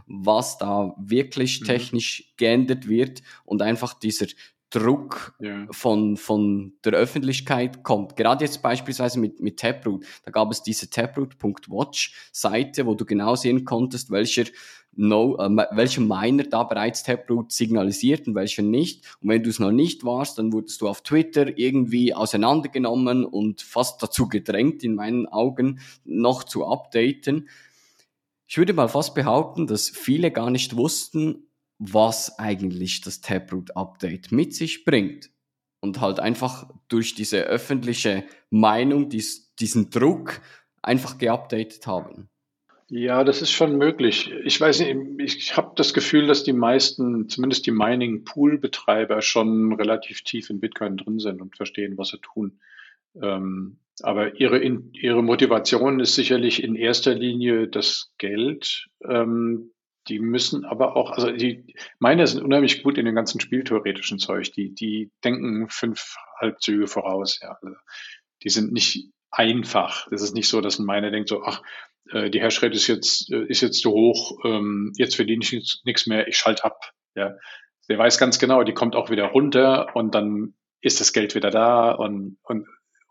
was da wirklich mhm. technisch geändert wird und einfach dieser Druck ja. von, von der Öffentlichkeit kommt. Gerade jetzt beispielsweise mit, mit Taproot. Da gab es diese Taproot.watch-Seite, wo du genau sehen konntest, welcher, no, äh, welcher Miner da bereits Taproot signalisiert und welcher nicht. Und wenn du es noch nicht warst, dann wurdest du auf Twitter irgendwie auseinandergenommen und fast dazu gedrängt, in meinen Augen, noch zu updaten. Ich würde mal fast behaupten, dass viele gar nicht wussten, was eigentlich das Taproot-Update mit sich bringt. Und halt einfach durch diese öffentliche Meinung, dies, diesen Druck einfach geupdatet haben. Ja, das ist schon möglich. Ich weiß nicht, ich habe das Gefühl, dass die meisten, zumindest die Mining-Pool-Betreiber, schon relativ tief in Bitcoin drin sind und verstehen, was sie tun. Ähm, aber ihre, ihre Motivation ist sicherlich in erster Linie das Geld. Ähm, die müssen aber auch, also die, meine sind unheimlich gut in dem ganzen spieltheoretischen Zeug. Die, die denken fünf Halbzüge voraus, ja. Also die sind nicht einfach. Das ist nicht so, dass ein Miner denkt so, ach, äh, die Hashrate ist jetzt, äh, ist jetzt zu hoch, ähm, jetzt verdiene ich nichts mehr, ich schalte ab, ja. Der weiß ganz genau, die kommt auch wieder runter und dann ist das Geld wieder da und, und,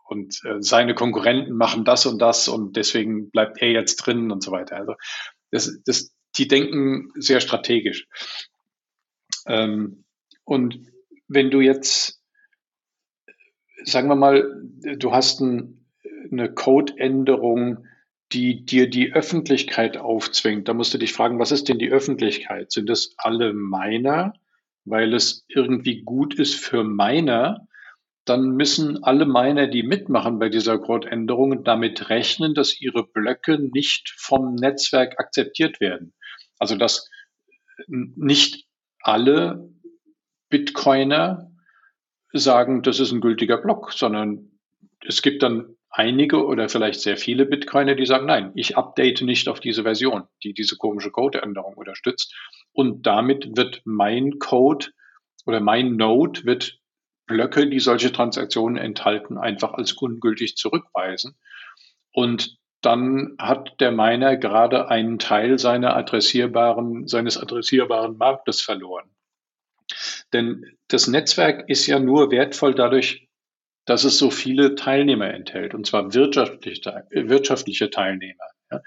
und äh, seine Konkurrenten machen das und das und deswegen bleibt er jetzt drin und so weiter. Also das, das, die denken sehr strategisch. Ähm, und wenn du jetzt, sagen wir mal, du hast ein, eine Codeänderung, die dir die Öffentlichkeit aufzwingt, da musst du dich fragen, was ist denn die Öffentlichkeit? Sind das alle Miner, weil es irgendwie gut ist für Miner? Dann müssen alle Miner, die mitmachen bei dieser Codeänderung, damit rechnen, dass ihre Blöcke nicht vom Netzwerk akzeptiert werden. Also dass nicht alle Bitcoiner sagen, das ist ein gültiger Block, sondern es gibt dann einige oder vielleicht sehr viele Bitcoiner, die sagen, nein, ich update nicht auf diese Version, die diese komische Codeänderung unterstützt. Und damit wird mein Code oder mein Node wird Blöcke, die solche Transaktionen enthalten, einfach als ungültig zurückweisen. Und dann hat der Miner gerade einen Teil seiner adressierbaren, seines adressierbaren Marktes verloren. Denn das Netzwerk ist ja nur wertvoll dadurch, dass es so viele Teilnehmer enthält, und zwar wirtschaftliche, wirtschaftliche Teilnehmer. Ja.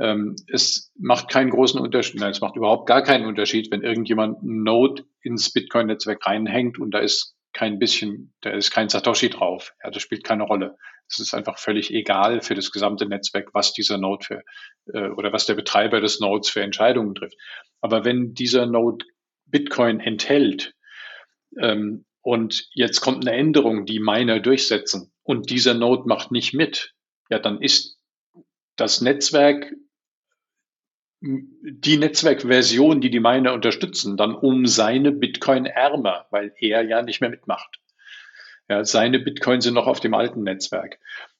Ähm, es macht keinen großen Unterschied, nein, es macht überhaupt gar keinen Unterschied, wenn irgendjemand ein Node ins Bitcoin-Netzwerk reinhängt und da ist kein bisschen, da ist kein Satoshi drauf. Ja, das spielt keine Rolle. Es ist einfach völlig egal für das gesamte Netzwerk, was dieser Node für äh, oder was der Betreiber des Nodes für Entscheidungen trifft. Aber wenn dieser Node Bitcoin enthält ähm, und jetzt kommt eine Änderung, die Miner durchsetzen und dieser Node macht nicht mit, ja, dann ist das Netzwerk die Netzwerkversion, die die Miner unterstützen, dann um seine Bitcoin ärmer, weil er ja nicht mehr mitmacht. Ja, seine Bitcoins sind noch auf dem alten Netzwerk.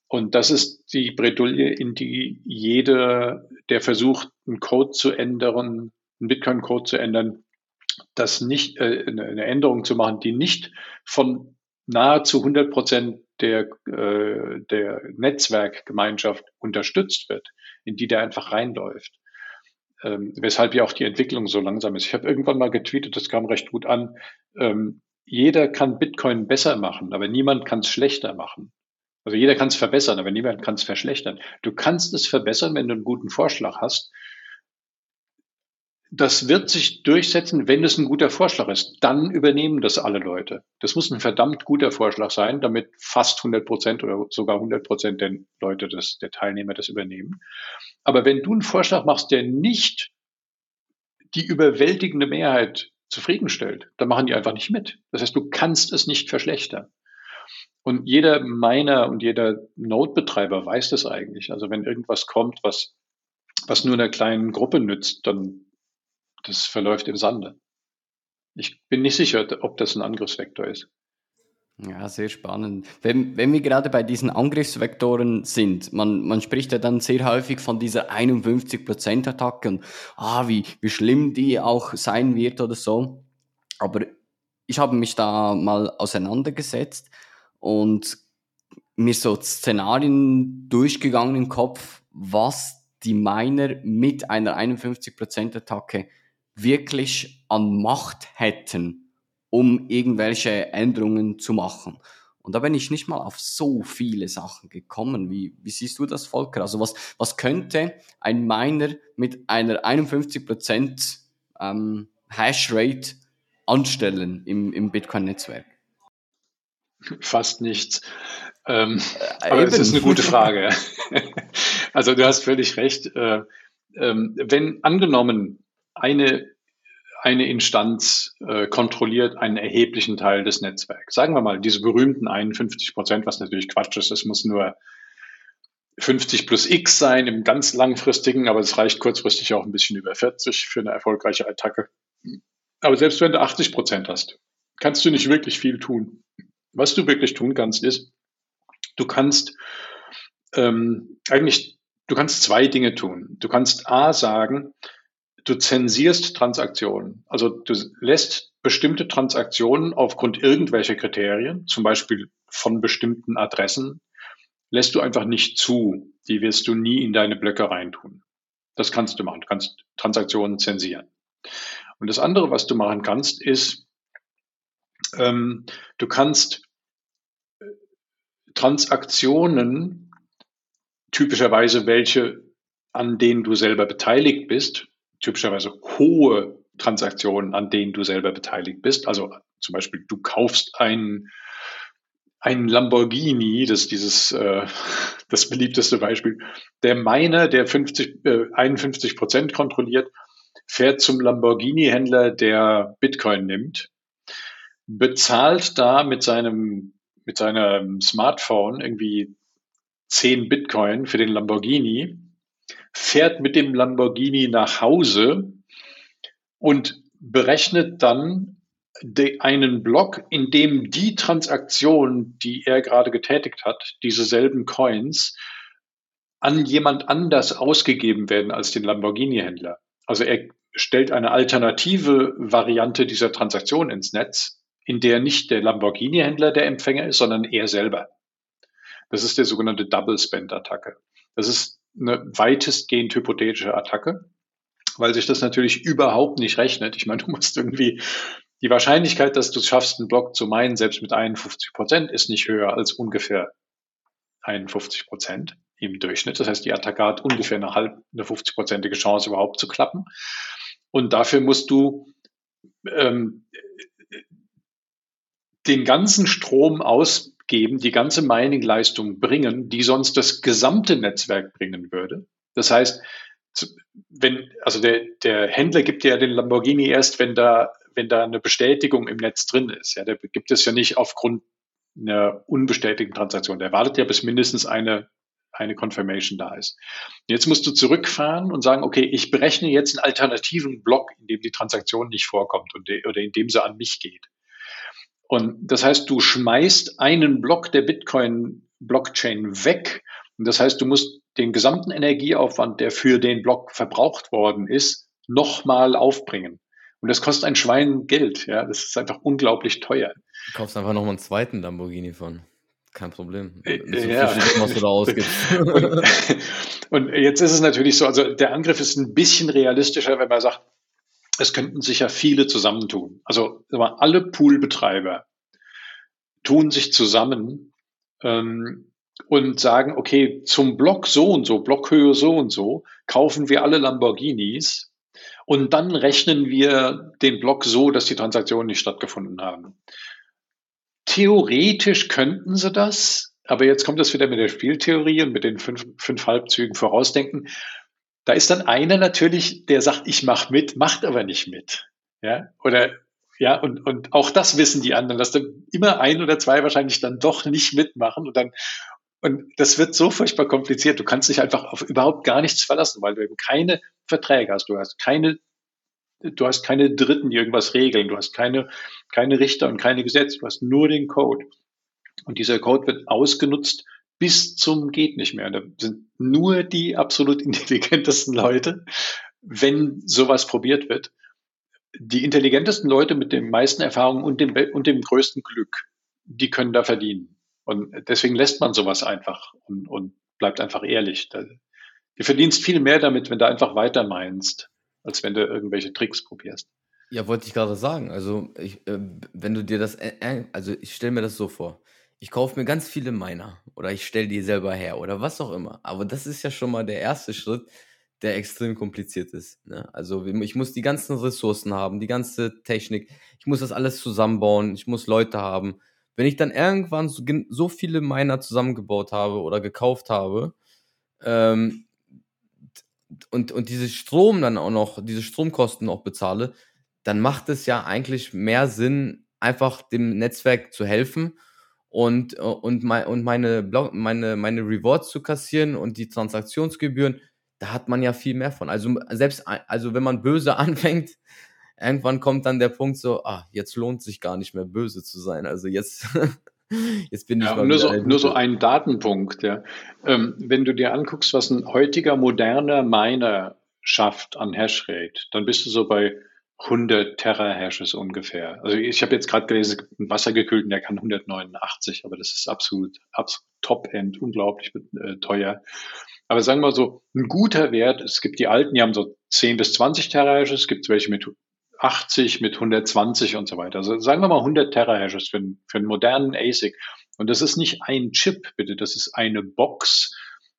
Und das ist die Bredouille, in die jeder, der versucht, einen Code zu ändern, einen Bitcoin-Code zu ändern, das nicht, äh, eine Änderung zu machen, die nicht von nahezu 100 Prozent der, äh, der Netzwerkgemeinschaft unterstützt wird, in die der einfach reinläuft. Ähm, weshalb ja auch die Entwicklung so langsam ist. Ich habe irgendwann mal getweetet, das kam recht gut an. Ähm, jeder kann Bitcoin besser machen, aber niemand kann es schlechter machen. Also jeder kann es verbessern, aber niemand kann es verschlechtern. Du kannst es verbessern, wenn du einen guten Vorschlag hast. Das wird sich durchsetzen, wenn es ein guter Vorschlag ist. Dann übernehmen das alle Leute. Das muss ein verdammt guter Vorschlag sein, damit fast 100 Prozent oder sogar 100 Prozent der Leute, das, der Teilnehmer das übernehmen. Aber wenn du einen Vorschlag machst, der nicht die überwältigende Mehrheit zufriedenstellt, dann machen die einfach nicht mit. Das heißt, du kannst es nicht verschlechtern. Und jeder Miner und jeder Node-Betreiber weiß das eigentlich. Also wenn irgendwas kommt, was, was nur einer kleinen Gruppe nützt, dann das verläuft im Sande. Ich bin nicht sicher, ob das ein Angriffsvektor ist. Ja, sehr spannend. Wenn, wenn wir gerade bei diesen Angriffsvektoren sind, man, man spricht ja dann sehr häufig von dieser 51%-Attacke und ah, wie, wie schlimm die auch sein wird oder so. Aber ich habe mich da mal auseinandergesetzt und mir so Szenarien durchgegangen im Kopf, was die Miner mit einer 51%-Attacke wirklich an Macht hätten um irgendwelche Änderungen zu machen. Und da bin ich nicht mal auf so viele Sachen gekommen. Wie, wie siehst du das, Volker? Also was, was könnte ein Miner mit einer 51% ähm, Hashrate anstellen im, im Bitcoin-Netzwerk? Fast nichts. Ähm, äh, aber es ist eine gute Frage. (laughs) also du hast völlig recht. Äh, ähm, wenn angenommen eine eine Instanz äh, kontrolliert einen erheblichen Teil des Netzwerks. Sagen wir mal, diese berühmten 51 Prozent, was natürlich Quatsch ist, es muss nur 50 plus X sein im ganz langfristigen, aber es reicht kurzfristig auch ein bisschen über 40 für eine erfolgreiche Attacke. Aber selbst wenn du 80 Prozent hast, kannst du nicht wirklich viel tun. Was du wirklich tun kannst, ist, du kannst ähm, eigentlich, du kannst zwei Dinge tun. Du kannst A sagen, du zensierst Transaktionen. Also du lässt bestimmte Transaktionen aufgrund irgendwelcher Kriterien, zum Beispiel von bestimmten Adressen, lässt du einfach nicht zu. Die wirst du nie in deine Blöcke reintun. Das kannst du machen. Du kannst Transaktionen zensieren. Und das andere, was du machen kannst, ist, ähm, du kannst äh, Transaktionen, typischerweise welche, an denen du selber beteiligt bist, typischerweise hohe Transaktionen, an denen du selber beteiligt bist. Also zum Beispiel, du kaufst ein, ein Lamborghini, das ist dieses äh, (laughs) das beliebteste Beispiel. Der Miner, der 50, äh, 51 Prozent kontrolliert, fährt zum Lamborghini-Händler, der Bitcoin nimmt, bezahlt da mit seinem mit seinem Smartphone irgendwie 10 Bitcoin für den Lamborghini fährt mit dem Lamborghini nach Hause und berechnet dann einen Block, in dem die Transaktion, die er gerade getätigt hat, diese selben Coins, an jemand anders ausgegeben werden als den Lamborghini-Händler. Also er stellt eine alternative Variante dieser Transaktion ins Netz, in der nicht der Lamborghini-Händler der Empfänger ist, sondern er selber. Das ist der sogenannte Double Spend Attacke. Das ist eine weitestgehend hypothetische Attacke, weil sich das natürlich überhaupt nicht rechnet. Ich meine, du musst irgendwie die Wahrscheinlichkeit, dass du es schaffst, einen Block zu meinen, selbst mit 51 Prozent, ist nicht höher als ungefähr 51 Prozent im Durchschnitt. Das heißt, die Attacke hat ungefähr eine halb, eine 50-prozentige Chance überhaupt zu klappen. Und dafür musst du ähm, den ganzen Strom aus geben, die ganze Mining-Leistung bringen, die sonst das gesamte Netzwerk bringen würde. Das heißt, wenn, also der, der Händler gibt ja den Lamborghini erst, wenn da, wenn da eine Bestätigung im Netz drin ist. Ja, der gibt es ja nicht aufgrund einer unbestätigten Transaktion. Der wartet ja, bis mindestens eine, eine Confirmation da ist. Jetzt musst du zurückfahren und sagen, okay, ich berechne jetzt einen alternativen Block, in dem die Transaktion nicht vorkommt und de, oder in dem sie an mich geht. Und das heißt, du schmeißt einen Block der Bitcoin-Blockchain weg. Und das heißt, du musst den gesamten Energieaufwand, der für den Block verbraucht worden ist, nochmal aufbringen. Und das kostet ein Schwein Geld. Ja, das ist einfach unglaublich teuer. Du kaufst einfach nochmal einen zweiten Lamborghini von. Kein Problem. Äh, so ja. Und, (laughs) und jetzt ist es natürlich so, also der Angriff ist ein bisschen realistischer, wenn man sagt, es könnten sich ja viele zusammentun. Also alle Poolbetreiber tun sich zusammen ähm, und sagen, okay, zum Block so und so, Blockhöhe so und so, kaufen wir alle Lamborghinis und dann rechnen wir den Block so, dass die Transaktionen nicht stattgefunden haben. Theoretisch könnten sie das, aber jetzt kommt das wieder mit der Spieltheorie und mit den fünf, fünf Halbzügen vorausdenken. Da ist dann einer natürlich, der sagt, ich mache mit, macht aber nicht mit. Ja, oder ja, und, und auch das wissen die anderen, dass dann immer ein oder zwei wahrscheinlich dann doch nicht mitmachen und dann, und das wird so furchtbar kompliziert. Du kannst dich einfach auf überhaupt gar nichts verlassen, weil du eben keine Verträge hast. Du hast keine, du hast keine Dritten, die irgendwas regeln. Du hast keine, keine Richter und keine Gesetze. Du hast nur den Code. Und dieser Code wird ausgenutzt bis zum geht nicht mehr. Da sind nur die absolut (laughs) intelligentesten Leute, wenn sowas probiert wird. Die intelligentesten Leute mit den meisten Erfahrungen und dem, und dem größten Glück, die können da verdienen. Und deswegen lässt man sowas einfach und, und bleibt einfach ehrlich. Du verdienst viel mehr damit, wenn du einfach weiter meinst, als wenn du irgendwelche Tricks probierst. Ja, wollte ich gerade sagen. Also, ich, äh, wenn du dir das, äh, äh also ich stelle mir das so vor. Ich kaufe mir ganz viele Miner oder ich stelle die selber her oder was auch immer. Aber das ist ja schon mal der erste Schritt, der extrem kompliziert ist. Ne? Also ich muss die ganzen Ressourcen haben, die ganze Technik. Ich muss das alles zusammenbauen. Ich muss Leute haben. Wenn ich dann irgendwann so, so viele Miner zusammengebaut habe oder gekauft habe ähm, und, und diese Strom dann auch noch, diese Stromkosten auch bezahle, dann macht es ja eigentlich mehr Sinn, einfach dem Netzwerk zu helfen und, und, mein, und meine, meine, meine Rewards zu kassieren und die Transaktionsgebühren, da hat man ja viel mehr von. Also selbst, also wenn man böse (laughs) anfängt, irgendwann kommt dann der Punkt so, ah, jetzt lohnt sich gar nicht mehr böse zu sein. Also jetzt, (laughs) jetzt bin ich ja, mal nur so, nur so ein Datenpunkt, ja. Ähm, wenn du dir anguckst, was ein heutiger moderner Miner schafft an Hashrate, dann bist du so bei 100 Terahashes ungefähr. Also ich habe jetzt gerade gelesen, es gibt einen Wassergekühlten, der kann 189, aber das ist absolut, absolut Top-End, unglaublich äh, teuer. Aber sagen wir mal so, ein guter Wert, es gibt die alten, die haben so 10 bis 20 Terahashes, es gibt welche mit 80, mit 120 und so weiter. Also sagen wir mal 100 Terahashes für, für einen modernen ASIC. Und das ist nicht ein Chip, bitte, das ist eine Box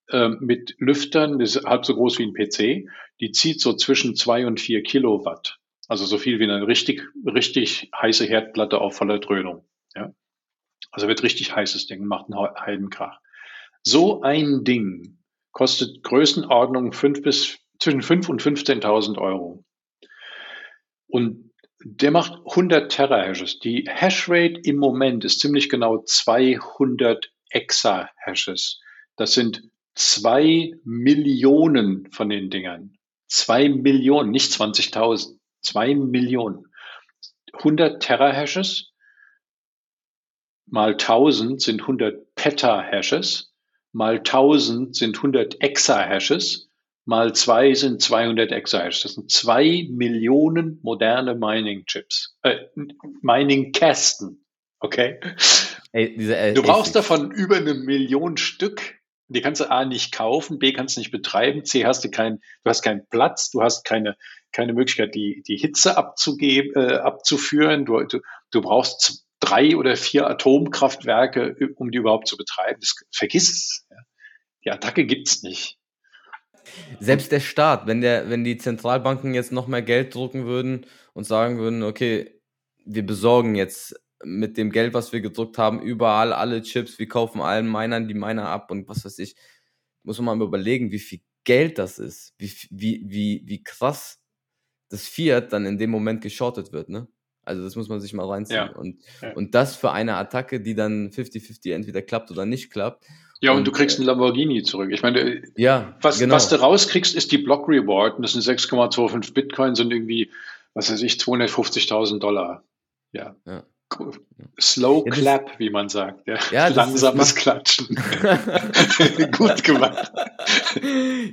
äh, mit Lüftern, das ist halb so groß wie ein PC. Die zieht so zwischen zwei und vier Kilowatt. Also so viel wie eine richtig, richtig heiße Herdplatte auf voller Dröhnung. Ja? Also wird richtig heißes Ding, macht einen Heidenkrach. So ein Ding kostet Größenordnung fünf bis, zwischen 5 und 15.000 Euro. Und der macht 100 Terahashes. Die Hashrate im Moment ist ziemlich genau 200 Exahashes. Das sind zwei Millionen von den Dingern. Zwei Millionen, nicht 20.000. Zwei Millionen. 100 Terahashes mal 1000 sind 100 Petahashes, mal 1000 sind 100 Exahashes, mal 2 sind 200 Exahashes. Das sind 2 Millionen moderne Mining-Chips, äh, Mining-Kästen. Okay? Ey, diese, äh, du brauchst davon über eine Million Stück. Die kannst du A nicht kaufen, B kannst du nicht betreiben, C hast du keinen, du hast keinen Platz, du hast keine keine Möglichkeit, die, die Hitze abzugeben, äh, abzuführen. Du, du, du brauchst drei oder vier Atomkraftwerke, um die überhaupt zu betreiben. Das, vergiss es. Die Attacke gibt's nicht. Selbst der Staat, wenn, der, wenn die Zentralbanken jetzt noch mehr Geld drucken würden und sagen würden, okay, wir besorgen jetzt mit dem Geld, was wir gedruckt haben, überall alle Chips, wir kaufen allen Minern die Miner ab und was weiß ich, muss man mal überlegen, wie viel Geld das ist, wie, wie, wie, wie krass das Fiat dann in dem Moment geschortet wird, ne? Also das muss man sich mal reinziehen. Ja. Und, ja. und das für eine Attacke, die dann 50-50 entweder klappt oder nicht klappt. Ja, und, und du kriegst einen Lamborghini zurück. Ich meine, ja, was, genau. was du rauskriegst, ist die Block Reward. Und das sind 6,25 Bitcoins und irgendwie, was weiß ich, 250.000 Dollar. Ja. ja. Slow ja, Clap, wie man sagt. Ja. ja Langsames Klatschen. (laughs) Gut gemacht.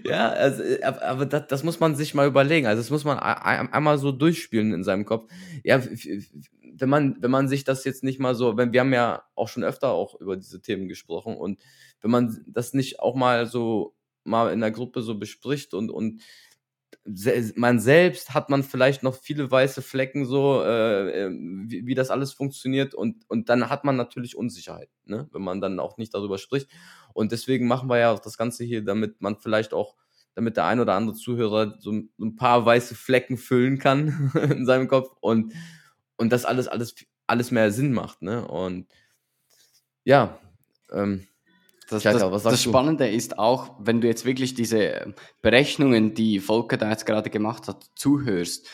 ja, also, aber das, das, muss man sich mal überlegen. Also das muss man einmal so durchspielen in seinem Kopf. Ja, wenn man, wenn man sich das jetzt nicht mal so, wenn wir haben ja auch schon öfter auch über diese Themen gesprochen und wenn man das nicht auch mal so mal in der Gruppe so bespricht und, und man selbst hat man vielleicht noch viele weiße Flecken so, äh, ähm, wie, wie, das alles funktioniert und, und dann hat man natürlich Unsicherheit, ne? wenn man dann auch nicht darüber spricht. Und deswegen machen wir ja auch das Ganze hier, damit man vielleicht auch, damit der ein oder andere Zuhörer so ein paar weiße Flecken füllen kann (laughs) in seinem Kopf und, und das alles, alles, alles mehr Sinn macht. Ne? Und ja, ähm, das, das, das Spannende ist auch, wenn du jetzt wirklich diese Berechnungen, die Volker da jetzt gerade gemacht hat, zuhörst,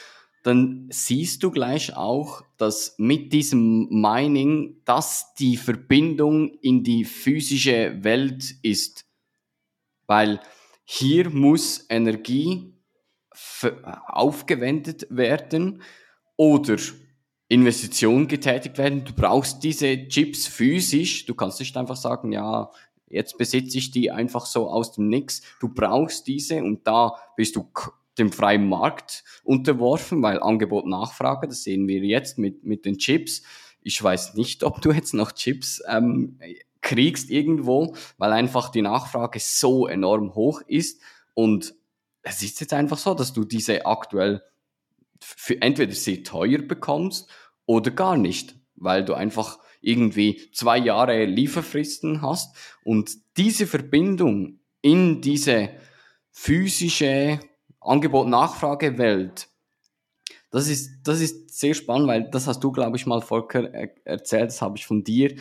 dann siehst du gleich auch, dass mit diesem Mining das die Verbindung in die physische Welt ist. Weil hier muss Energie aufgewendet werden oder Investitionen getätigt werden. Du brauchst diese Chips physisch. Du kannst nicht einfach sagen, ja, jetzt besitze ich die einfach so aus dem Nix. Du brauchst diese und da bist du dem freien Markt unterworfen, weil Angebot, Nachfrage, das sehen wir jetzt mit, mit den Chips. Ich weiß nicht, ob du jetzt noch Chips ähm, kriegst irgendwo, weil einfach die Nachfrage so enorm hoch ist und es ist jetzt einfach so, dass du diese aktuell für entweder sehr teuer bekommst oder gar nicht, weil du einfach irgendwie zwei Jahre Lieferfristen hast. Und diese Verbindung in diese physische Angebot-Nachfrage-Welt, das ist, das ist sehr spannend, weil das hast du, glaube ich, mal, Volker, erzählt, das habe ich von dir,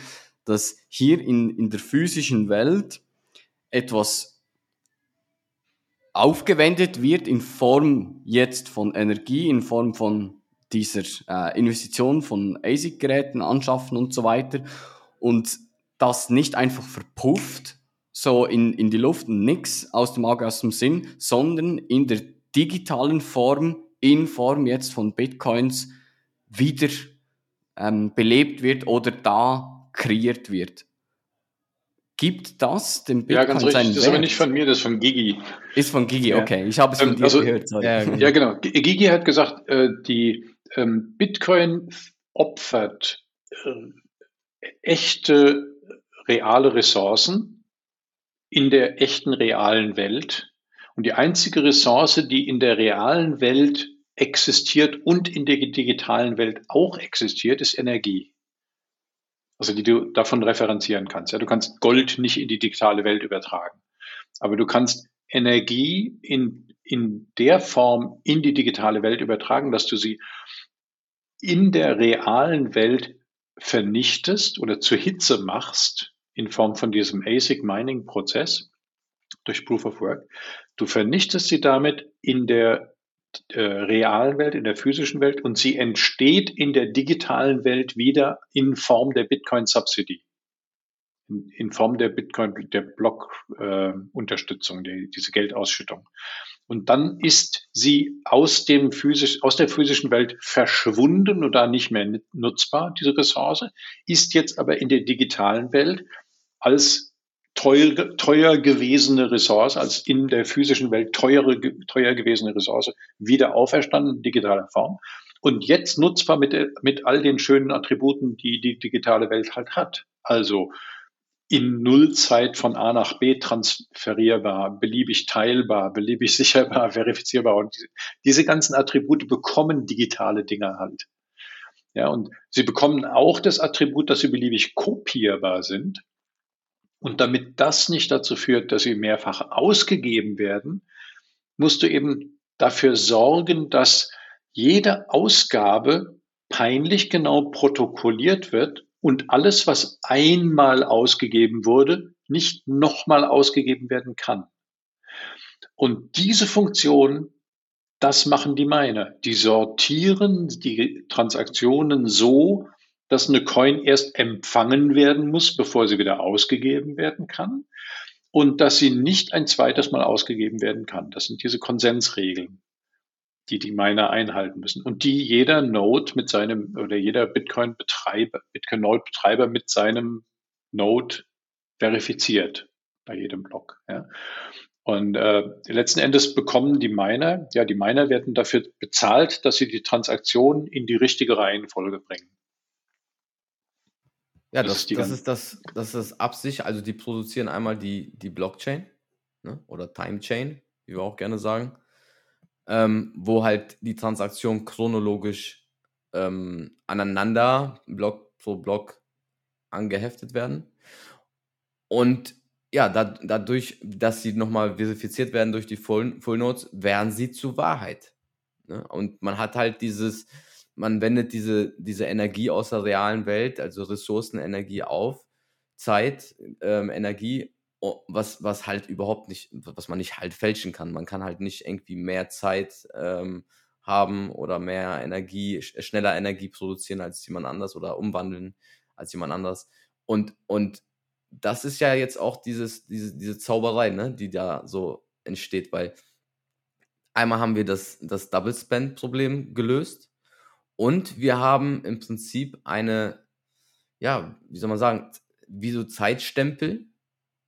dass hier in, in der physischen Welt etwas aufgewendet wird in Form jetzt von Energie, in Form von dieser äh, Investition von ASIC-Geräten anschaffen und so weiter und das nicht einfach verpufft, so in, in die Luft und nix aus dem Auge, aus dem Sinn, sondern in der digitalen Form, in Form jetzt von Bitcoins wieder ähm, belebt wird oder da kreiert wird. Gibt das dem Bitcoin Ja, ganz richtig. Das ist aber nicht von mir, das ist von Gigi. Ist von Gigi, okay. Ich habe es von ähm, dir also, gehört. Ja, ja, genau. Gigi hat gesagt, äh, die ähm, Bitcoin opfert äh, echte, reale Ressourcen in der echten, realen Welt. Und die einzige Ressource, die in der realen Welt existiert und in der digitalen Welt auch existiert, ist Energie. Also die du davon referenzieren kannst. Ja, du kannst Gold nicht in die digitale Welt übertragen. Aber du kannst Energie in, in der Form in die digitale Welt übertragen, dass du sie in der realen Welt vernichtest oder zur Hitze machst in Form von diesem ASIC Mining Prozess durch Proof of Work. Du vernichtest sie damit in der äh, realen Welt, in der physischen Welt und sie entsteht in der digitalen Welt wieder in Form der Bitcoin Subsidy. In, Form der Bitcoin, der Block-Unterstützung, äh, diese Geldausschüttung. Und dann ist sie aus dem physisch, aus der physischen Welt verschwunden oder nicht mehr nutzbar, diese Ressource, ist jetzt aber in der digitalen Welt als teuer, teuer gewesene Ressource, als in der physischen Welt teure, teuer gewesene Ressource wieder auferstanden, in digitaler Form. Und jetzt nutzbar mit, mit all den schönen Attributen, die die digitale Welt halt hat. Also in Nullzeit von A nach B transferierbar, beliebig teilbar, beliebig (laughs) sicherbar, verifizierbar. Und diese, ganzen Attribute bekommen digitale Dinge halt. Ja, und sie bekommen auch das Attribut, dass sie beliebig kopierbar sind. Und damit das nicht dazu führt, dass sie mehrfach ausgegeben werden, musst du eben dafür sorgen, dass jede Ausgabe peinlich genau protokolliert wird und alles, was einmal ausgegeben wurde, nicht nochmal ausgegeben werden kann. Und diese Funktion, das machen die Miner. Die sortieren die Transaktionen so, dass eine Coin erst empfangen werden muss, bevor sie wieder ausgegeben werden kann und dass sie nicht ein zweites Mal ausgegeben werden kann. Das sind diese Konsensregeln die die Miner einhalten müssen und die jeder Node mit seinem oder jeder Bitcoin-Betreiber, Bitcoin-Node-Betreiber mit seinem Node verifiziert bei jedem Block. Ja. Und äh, letzten Endes bekommen die Miner, ja, die Miner werden dafür bezahlt, dass sie die Transaktion in die richtige Reihenfolge bringen. Ja, das, das, ist, das ist, das, das ist das Absicht. Also die produzieren einmal die, die Blockchain ne, oder Timechain, wie wir auch gerne sagen ähm, wo halt die Transaktionen chronologisch ähm, aneinander, Block pro Block, angeheftet werden. Und ja, da, dadurch, dass sie nochmal verifiziert werden durch die Full, Full Notes, werden sie zur Wahrheit. Ne? Und man hat halt dieses, man wendet diese, diese Energie aus der realen Welt, also Ressourcenenergie auf, Zeit, ähm, Energie was, was halt überhaupt nicht, was man nicht halt fälschen kann. Man kann halt nicht irgendwie mehr Zeit ähm, haben oder mehr Energie, schneller Energie produzieren als jemand anders oder umwandeln als jemand anders. Und, und das ist ja jetzt auch dieses, diese, diese Zauberei, ne, die da so entsteht, weil einmal haben wir das, das Double Spend Problem gelöst Und wir haben im Prinzip eine, ja, wie soll man sagen, wie so Zeitstempel.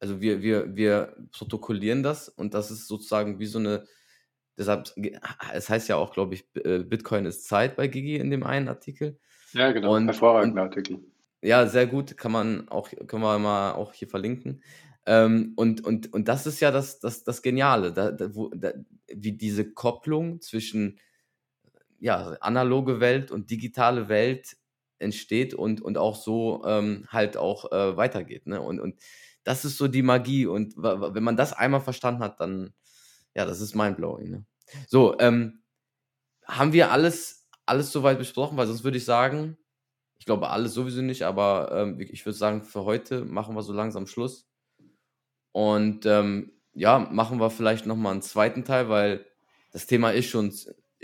Also wir, wir, wir protokollieren das und das ist sozusagen wie so eine, deshalb, es heißt ja auch, glaube ich, äh, Bitcoin ist Zeit bei Gigi in dem einen Artikel. Ja, genau, und, hervorragender Artikel. Ja, sehr gut, kann man auch, können wir mal auch hier verlinken. Ähm, und, und, und das ist ja das, das, das Geniale, da, da, wo, da, wie diese Kopplung zwischen ja, analoge Welt und digitale Welt entsteht und, und auch so ähm, halt auch äh, weitergeht. Ne? Und, und das ist so die Magie. Und wenn man das einmal verstanden hat, dann, ja, das ist mindblowing. Ne? So, ähm, haben wir alles, alles soweit besprochen, weil sonst würde ich sagen, ich glaube alles sowieso nicht, aber ähm, ich würde sagen, für heute machen wir so langsam Schluss. Und ähm, ja, machen wir vielleicht nochmal einen zweiten Teil, weil das Thema ist schon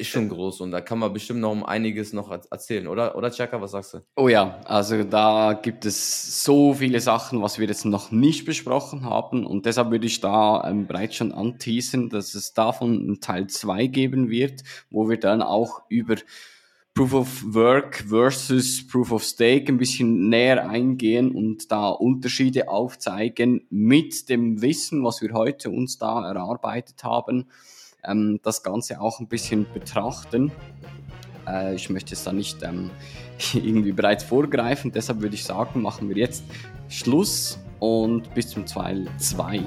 ist schon groß und da kann man bestimmt noch um einiges noch erzählen, oder? Oder Chaka, was sagst du? Oh ja, also da gibt es so viele Sachen, was wir jetzt noch nicht besprochen haben und deshalb würde ich da ähm, bereits schon anteasen, dass es davon einen Teil 2 geben wird, wo wir dann auch über Proof of Work versus Proof of Stake ein bisschen näher eingehen und da Unterschiede aufzeigen mit dem Wissen, was wir heute uns da erarbeitet haben ähm, das Ganze auch ein bisschen betrachten. Äh, ich möchte es da nicht ähm, (laughs) irgendwie bereits vorgreifen, deshalb würde ich sagen, machen wir jetzt Schluss und bis zum Teil 2.